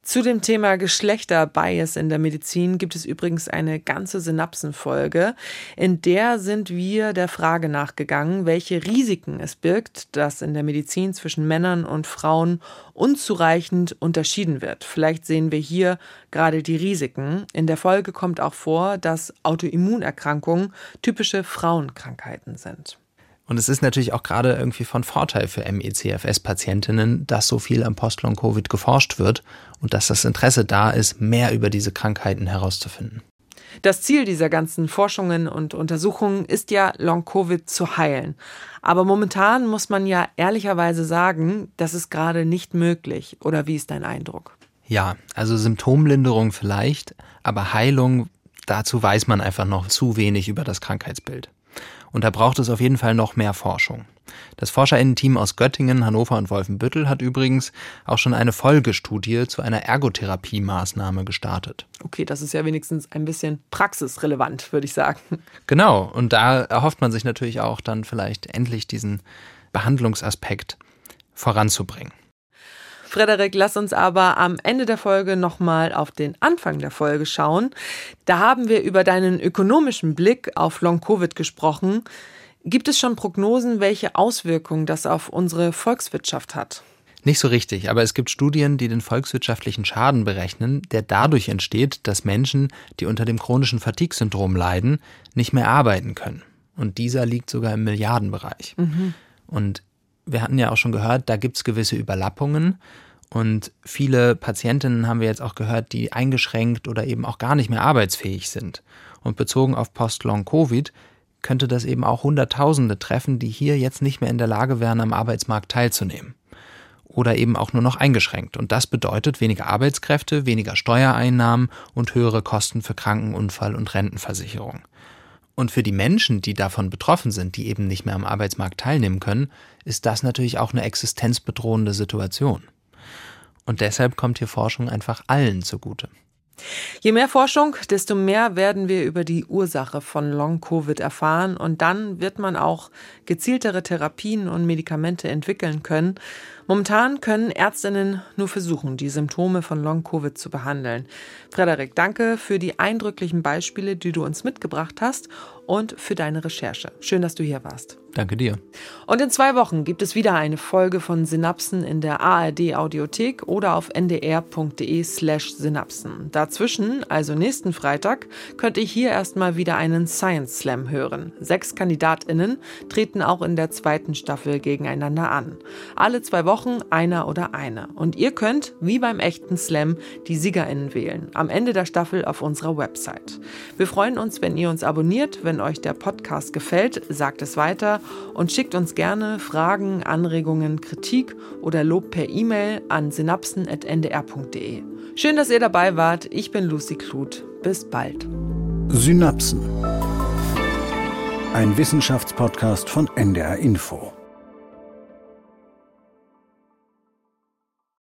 Zu dem Thema Geschlechterbias in der Medizin gibt es übrigens eine ganze Synapsenfolge. In der sind wir der Frage nachgegangen, welche Risiken es birgt, dass in der Medizin zwischen Männern und Frauen unzureichend unterschieden wird. Vielleicht sehen wir hier gerade die Risiken. In der Folge kommt auch vor, dass Autoimmunerkrankungen typische Frauenkrankheiten sind. Und es ist natürlich auch gerade irgendwie von Vorteil für MECFS-Patientinnen, dass so viel am Post-Long-Covid geforscht wird und dass das Interesse da ist, mehr über diese Krankheiten herauszufinden. Das Ziel dieser ganzen Forschungen und Untersuchungen ist ja, Long-Covid zu heilen. Aber momentan muss man ja ehrlicherweise sagen, das ist gerade nicht möglich. Oder wie ist dein Eindruck? Ja, also Symptomlinderung vielleicht, aber Heilung, dazu weiß man einfach noch zu wenig über das Krankheitsbild. Und da braucht es auf jeden Fall noch mehr Forschung. Das Forscherinnen-Team aus Göttingen, Hannover und Wolfenbüttel hat übrigens auch schon eine Folgestudie zu einer Ergotherapie-Maßnahme gestartet. Okay, das ist ja wenigstens ein bisschen praxisrelevant, würde ich sagen. Genau, und da erhofft man sich natürlich auch dann vielleicht endlich diesen Behandlungsaspekt voranzubringen. Frederik, lass uns aber am Ende der Folge nochmal auf den Anfang der Folge schauen. Da haben wir über deinen ökonomischen Blick auf Long-Covid gesprochen. Gibt es schon Prognosen, welche Auswirkungen das auf unsere Volkswirtschaft hat? Nicht so richtig, aber es gibt Studien, die den volkswirtschaftlichen Schaden berechnen, der dadurch entsteht, dass Menschen, die unter dem chronischen Fatigue-Syndrom leiden, nicht mehr arbeiten können. Und dieser liegt sogar im Milliardenbereich. Mhm. Und wir hatten ja auch schon gehört, da gibt es gewisse Überlappungen. Und viele Patientinnen haben wir jetzt auch gehört, die eingeschränkt oder eben auch gar nicht mehr arbeitsfähig sind. Und bezogen auf Post-Long-Covid könnte das eben auch Hunderttausende treffen, die hier jetzt nicht mehr in der Lage wären, am Arbeitsmarkt teilzunehmen. Oder eben auch nur noch eingeschränkt. Und das bedeutet weniger Arbeitskräfte, weniger Steuereinnahmen und höhere Kosten für Krankenunfall und Rentenversicherung. Und für die Menschen, die davon betroffen sind, die eben nicht mehr am Arbeitsmarkt teilnehmen können, ist das natürlich auch eine existenzbedrohende Situation. Und deshalb kommt hier Forschung einfach allen zugute. Je mehr Forschung, desto mehr werden wir über die Ursache von Long-Covid erfahren und dann wird man auch gezieltere Therapien und Medikamente entwickeln können. Momentan können Ärztinnen nur versuchen, die Symptome von Long-Covid zu behandeln. Frederik, danke für die eindrücklichen Beispiele, die du uns mitgebracht hast und für deine Recherche. Schön, dass du hier warst. Danke dir. Und in zwei Wochen gibt es wieder eine Folge von Synapsen in der ARD Audiothek oder auf ndr.de slash Synapsen. Dazwischen, also nächsten Freitag, könnt ihr hier erstmal wieder einen Science Slam hören. Sechs KandidatInnen treten auch in der zweiten Staffel gegeneinander an. Alle zwei Wochen einer oder eine. Und ihr könnt, wie beim echten Slam, die SiegerInnen wählen. Am Ende der Staffel auf unserer Website. Wir freuen uns, wenn ihr uns abonniert, wenn euch der Podcast gefällt, sagt es weiter und schickt uns gerne Fragen, Anregungen, Kritik oder Lob per E-Mail an synapsen.ndr.de. Schön, dass ihr dabei wart. Ich bin Lucy Kluth. Bis bald. Synapsen. Ein Wissenschaftspodcast von NDR Info.